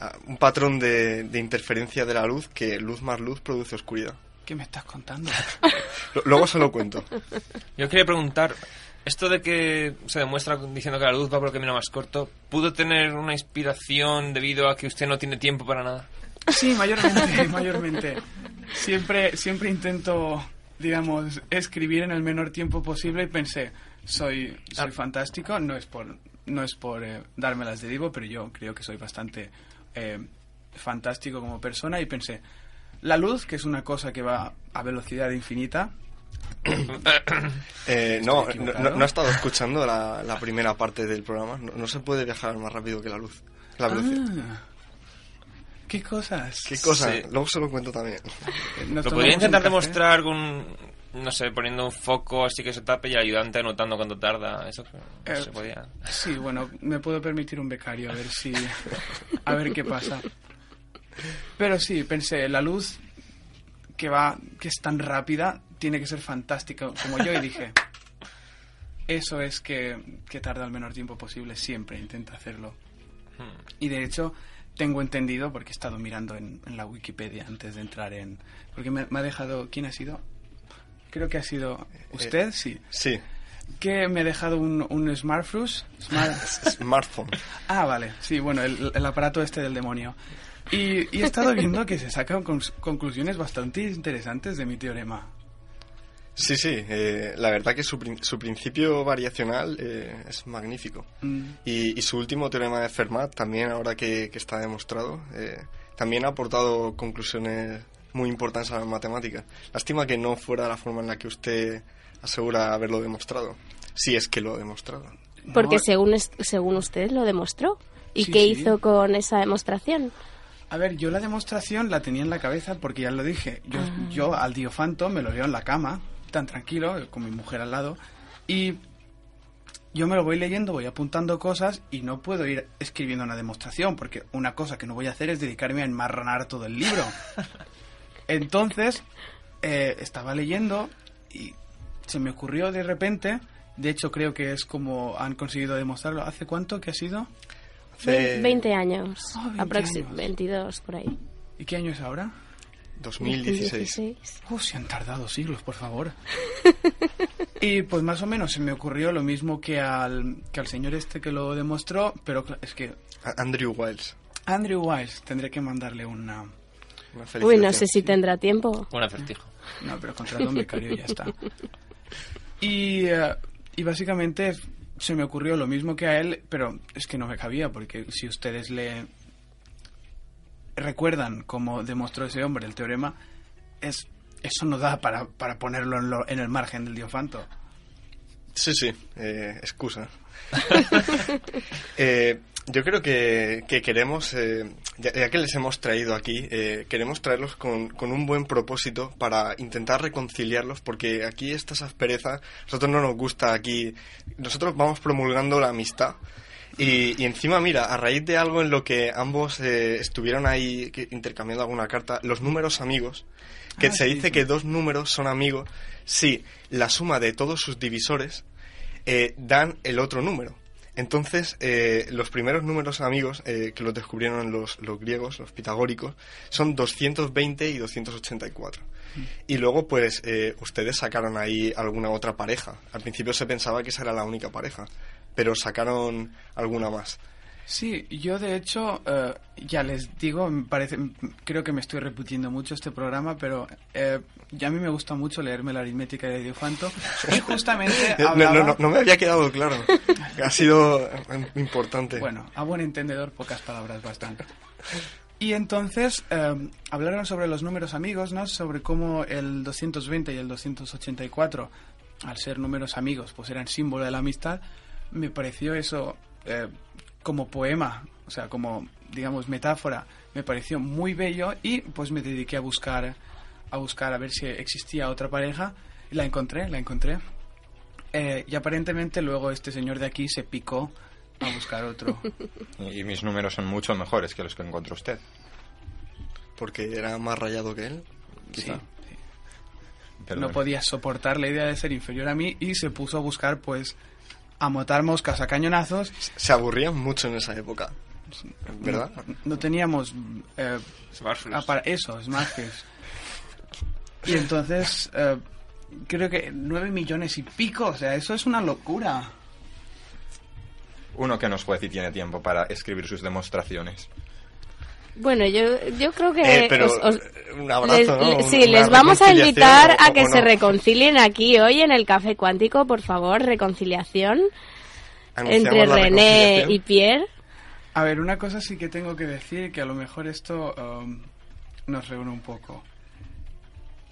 ah, un patrón de, de interferencia de la luz, que luz más luz produce oscuridad. ¿Qué me estás contando? Luego se lo cuento. Yo quería preguntar, esto de que se demuestra diciendo que la luz va por el camino más corto, ¿pudo tener una inspiración debido a que usted no tiene tiempo para nada? Sí, mayormente, mayormente. Siempre, siempre intento, digamos, escribir en el menor tiempo posible y pensé, soy, soy fantástico, no es por, no es por eh, dármelas de divo, pero yo creo que soy bastante eh, fantástico como persona y pensé, la luz, que es una cosa que va a velocidad infinita, Eh, no, no, no- no he estado escuchando la, la primera parte del programa. No, no se puede viajar más rápido que la luz. La velocidad. Ah, ¿Qué cosas? ¿Qué cosa? Sí. Luego se lo cuento también. Eh, nos Lo podría intentar demostrar con, no sé, poniendo un foco así que se tape y el ayudante anotando cuánto tarda. Eso no Eh, se podía. Sí, bueno, me puedo permitir un becario a ver si a ver qué pasa. Pero sí, pensé, la luz que va que es tan rápida tiene que ser fantástica como yo y dije, eso es que, que tarda el menor tiempo posible, siempre intenta hacerlo. Y de hecho, tengo entendido, porque he estado mirando en, en la Wikipedia antes de entrar en... Porque me, me ha dejado... ¿Quién ha sido? Creo que ha sido usted, sí. Sí, Que me ha dejado un, un smartphone. Smart- smartphone. Ah, vale. Sí, bueno, el, el aparato este del demonio. Y, y he estado viendo que se sacan con- conclusiones bastante interesantes de mi teorema. Sí, sí, eh, la verdad que su, prin- su principio variacional eh, es magnífico. Mm, Y, y su último teorema de Fermat, también ahora que, que está demostrado, eh, también ha aportado conclusiones muy importantes a la matemática. Lástima que no fuera la forma en la que usted asegura haberlo demostrado, si es que lo ha demostrado. Porque no, según, es- según usted lo demostró. ¿Y Sí, qué sí. hizo con esa demostración? A ver, yo la demostración la tenía en la cabeza porque ya lo dije. Yo, yo al Diofanto me lo veo en la cama, tan tranquilo, con mi mujer al lado, y yo me lo voy leyendo, voy apuntando cosas y no puedo ir escribiendo una demostración porque una cosa que no voy a hacer es dedicarme a enmarranar todo el libro. Entonces, eh, estaba leyendo y se me ocurrió de repente, de hecho creo que es como han conseguido demostrarlo. ¿Hace cuánto que ha sido? Hace 20 años. Ah, 20 aproxi- años. 22 por ahí. ¿Y qué año es ahora? 2016. 16. Oh, se han tardado siglos, por favor. y pues más o menos se me ocurrió lo mismo que al, que al señor este que lo demostró, pero cla- es que Andrew Wiles. Andrew Wise tendré que mandarle una... Una Uy, no sé si tendrá tiempo. Un acertijo. No, pero contrato un becario y ya está. Y, eh, y básicamente se me ocurrió lo mismo que a él, pero es que no me cabía, porque si ustedes le recuerdan cómo demostró ese hombre el teorema, es, eso no da para, para ponerlo en, lo- en el margen del diofanto. Sí, sí, eh, excusa. Eh, yo creo que, que queremos, eh, ya, que les hemos traído aquí, queremos traerlos con, con un buen propósito para intentar reconciliarlos, porque aquí estas asperezas, nosotros no nos gusta aquí, nosotros vamos promulgando la amistad. Y, y encima, mira, a raíz de algo en lo que ambos eh, estuvieron ahí que- intercambiando alguna carta, los números amigos, que Ah, se sí, dice sí. que dos números son amigos si la suma de todos sus divisores eh, dan el otro número. Entonces, eh, los primeros números amigos eh, que los descubrieron los, los griegos, los pitagóricos, son 220 y 284. Y luego, pues, eh, ustedes sacaron ahí alguna otra pareja. Al principio se pensaba que esa era la única pareja, pero sacaron alguna más. Sí, yo de hecho, eh, ya les digo, me parece, creo que me estoy repitiendo mucho este programa, pero eh, ya a mí me gusta mucho leerme la aritmética de Diofanto y justamente No, hablaba... no, no, no me había quedado claro. Ha sido eh, importante. Bueno, a buen entendedor, pocas palabras bastante. Y entonces eh, hablaron sobre los números amigos, ¿no? Sobre cómo el 220 y el 284, al ser números amigos, pues eran símbolo de la amistad. Me pareció eso eh, como poema, o sea, como, digamos, metáfora, me pareció muy bello y pues me dediqué a buscar, a buscar a ver si existía otra pareja. Y la encontré, la encontré. Eh, y aparentemente luego este señor de aquí se picó a buscar otro. Y, y mis números son mucho mejores que los que encontró usted. Porque era más rayado que él. Sí, Quizá. sí. No podía soportar la idea de ser inferior a mí y se puso a buscar, pues, a matar moscas a cañonazos. Se aburrían mucho en esa época. ¿Verdad? No, no teníamos eh, Smartphones. para eso, smartphones. Y entonces, eh, creo que nueve millones y pico, o sea, eso es una locura. Uno que no es juez y tiene tiempo para escribir sus demostraciones. Bueno, yo, yo creo que Eh, pero os- os- un abrazo, les- sí, les vamos a invitar a que se reconcilien aquí hoy en el Café Cuántico, por favor, reconciliación Anunciamos entre René reconciliación. y Pierre. A ver, una cosa sí que tengo que decir, que a lo mejor esto um, nos reúne un poco.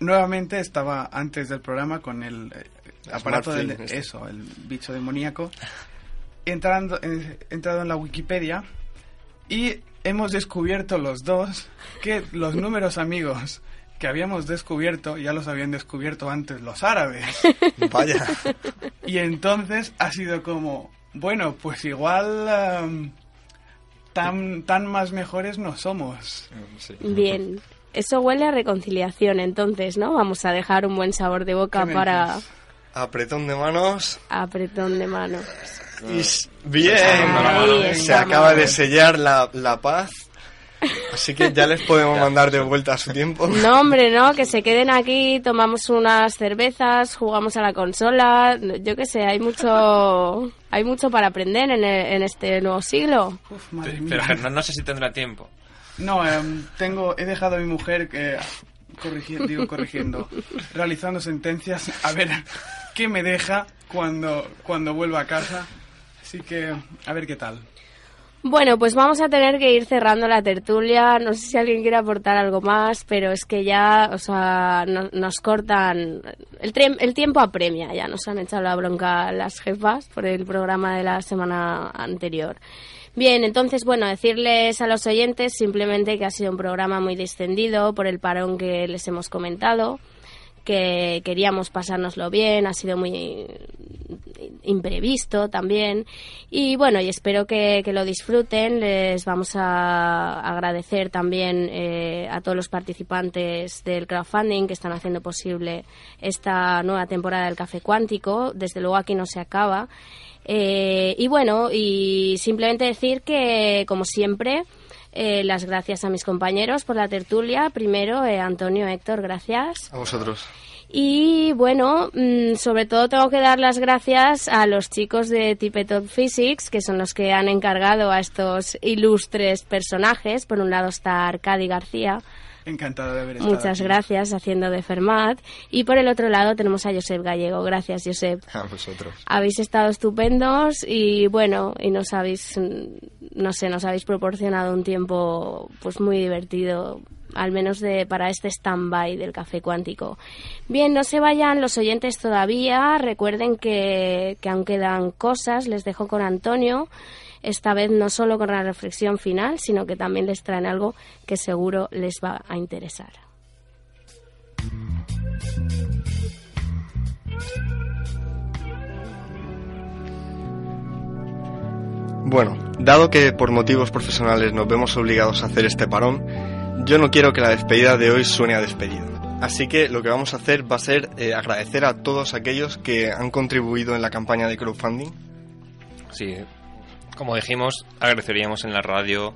Nuevamente estaba antes del programa con el eh, aparato del, este. eso, el bicho demoníaco, entrando, eh, entrado en la Wikipedia y hemos descubierto los dos que los números amigos que habíamos descubierto ya los habían descubierto antes los árabes. Vaya. Y entonces ha sido como, bueno, pues igual am, tan, tan más mejores no somos. Sí. Bien. Eso huele a reconciliación, entonces, ¿no? Vamos a dejar un buen sabor de boca ¿Qué me para? Apretón de manos. apretón de manos. Y bien. Se acaba de sellar la, la paz. Así que ya les podemos mandar de vuelta a su tiempo. No, hombre, no, que se queden aquí, tomamos unas cervezas, jugamos a la consola, yo qué sé, hay mucho hay mucho para aprender en, el- en este nuevo siglo. Uf, madre Pero, mía. Germán, no sé si tendrá tiempo. No, em, tengo, he dejado a mi mujer que corrigiendo, digo corrigiendo, realizando sentencias a ver qué me deja cuando, cuando vuelva a casa. Así que, a ver qué tal. Bueno, pues vamos a tener que ir cerrando la tertulia. No sé si alguien quiere aportar algo más, pero es que ya, o sea, no- nos cortan. El, el tiempo apremia, ya nos han echado la bronca las jefas por el programa de la semana anterior. Bien, entonces, bueno, decirles a los oyentes simplemente que ha sido un programa muy distendido por el parón que les hemos comentado, que queríamos pasárnoslo bien, ha sido muy imprevisto también. Y bueno, y espero que, lo disfruten. Les vamos a agradecer también eh, a todos los participantes del crowdfunding que están haciendo posible esta nueva temporada del Café Cuántico. Desde luego aquí no se acaba. Eh, y bueno, y simplemente decir que, como siempre, eh, las gracias a mis compañeros por la tertulia. Primero, eh, Antonio, Héctor, gracias. A vosotros. Y bueno, mm, sobre todo tengo que dar las gracias a los chicos de Tipetop Physics, que son los que han encargado a estos ilustres personajes. Por un lado está Arcadi García, Encantado de haber estado Muchas aquí. gracias, haciendo de Fermat. Y por el otro lado tenemos a Josep Gallego. Gracias, Josep. A vosotros. Habéis estado estupendos y bueno, y nos habéis, mm, no sé, nos habéis proporcionado un tiempo pues muy divertido, al menos de para este stand-by del café cuántico. Bien, no se vayan los oyentes todavía. Recuerden que, que aún quedan cosas. Les dejo con Antonio. Esta vez no solo con la reflexión final, sino que también les traen algo que seguro les va a interesar. Bueno, dado que por motivos profesionales nos vemos obligados a hacer este parón, yo no quiero que la despedida de hoy suene a despedida. Así que lo que vamos a hacer va a ser eh, agradecer a todos aquellos que han contribuido en la campaña de crowdfunding. Sí, como dijimos, agradeceríamos en la radio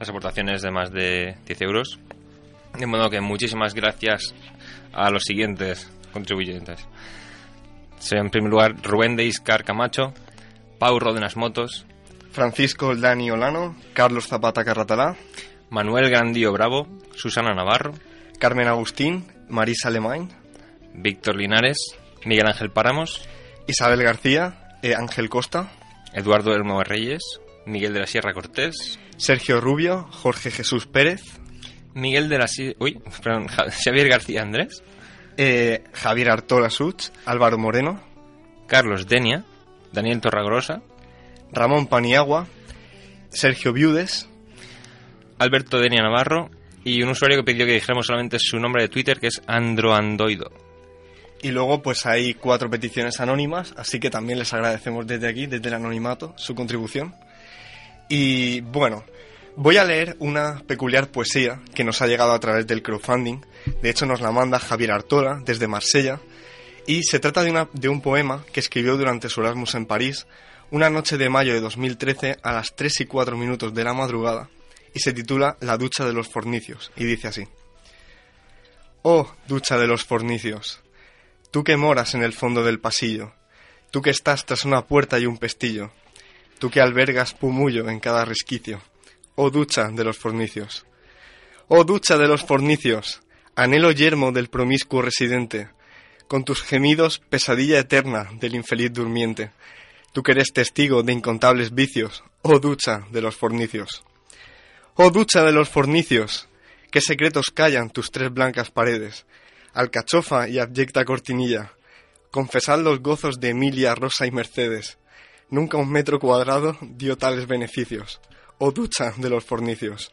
las aportaciones de más de 10 euros. De modo que muchísimas gracias a los siguientes contribuyentes. En primer lugar Rubén de Iscar Camacho, Pau Rodenas Motos, Francisco Dani Olano, Carlos Zapata Carratalá, Manuel Grandío Bravo, Susana Navarro, Carmen Agustín, Marisa Alemán, Víctor Linares, Miguel Ángel Páramos, Isabel García, eh, Ángel Costa, Eduardo Hermo Reyes, Miguel de la Sierra Cortés, Sergio Rubio, Jorge Jesús Pérez, Miguel de la Sierra... Uy, perdón, Xavier García Andrés, eh, Javier Artola Such, Álvaro Moreno, Carlos Denia, Daniel Torragrosa, Ramón Paniagua, Sergio Viudes, Alberto Denia Navarro y un usuario que pidió que dijéramos solamente su nombre de Twitter, que es Androandoido. Y luego pues hay cuatro peticiones anónimas, así que también les agradecemos desde aquí, desde el anonimato, su contribución. Y bueno, voy a leer una peculiar poesía que nos ha llegado a través del crowdfunding. De hecho nos la manda Javier Artola desde Marsella. Y se trata de, una, de un poema que escribió durante su Erasmus en París, una noche de mayo de 2013 a las 3 y 4 minutos de la madrugada, y se titula La ducha de los fornicios, y dice así. Oh, ducha de los fornicios, Tú que moras en el fondo del pasillo, tú que estás tras una puerta y un pestillo, tú que albergas pumullo en cada resquicio, oh ducha de los fornicios. Oh ducha de los fornicios, anhelo yermo del promiscuo residente, con tus gemidos pesadilla eterna del infeliz durmiente, tú que eres testigo de incontables vicios, oh ducha de los fornicios. Oh ducha de los fornicios, qué secretos callan tus tres blancas paredes, alcachofa y abyecta cortinilla. Confesad los gozos de Emilia, Rosa y Mercedes. Nunca un metro cuadrado dio tales beneficios. Oh ducha de los fornicios.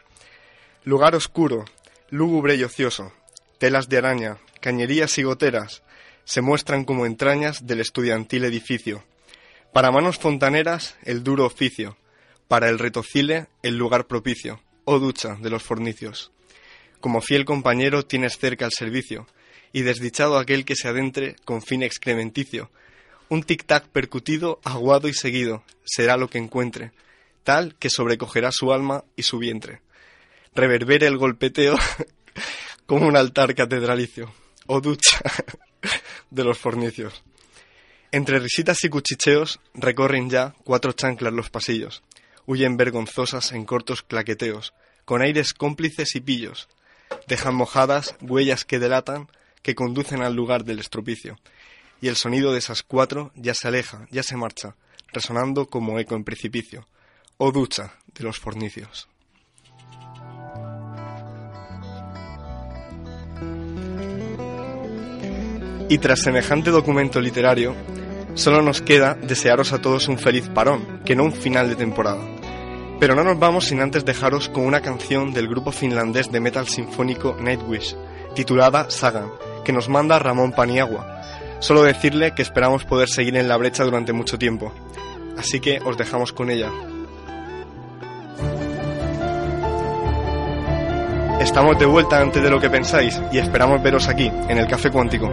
Lugar oscuro, lúgubre y ocioso. Telas de araña, cañerías y goteras se muestran como entrañas del estudiantil edificio. Para manos fontaneras, el duro oficio. Para el retocile, el lugar propicio. Oh ducha de los fornicios. Como fiel compañero tienes cerca el servicio y desdichado aquel que se adentre con fin excrementicio. Un tic-tac percutido, aguado y seguido, será lo que encuentre, tal que sobrecogerá su alma y su vientre. Reverbere el golpeteo como un altar catedralicio, o ducha de los fornicios. Entre risitas y cuchicheos recorren ya cuatro chanclas los pasillos, huyen vergonzosas en cortos claqueteos, con aires cómplices y pillos, dejan mojadas huellas que delatan que conducen al lugar del estropicio, y el sonido de esas cuatro ya se aleja, ya se marcha, resonando como eco en precipicio, o ducha de los fornicios. Y tras semejante documento literario, solo nos queda desearos a todos un feliz parón, que no un final de temporada. Pero no nos vamos sin antes dejaros con una canción del grupo finlandés de metal sinfónico Nightwish, titulada Sagan, que nos manda Ramón Paniagua. Solo decirle que esperamos poder seguir en la brecha durante mucho tiempo. Así que os dejamos con ella. Estamos de vuelta antes de lo que pensáis y esperamos veros aquí, en el Café Cuántico.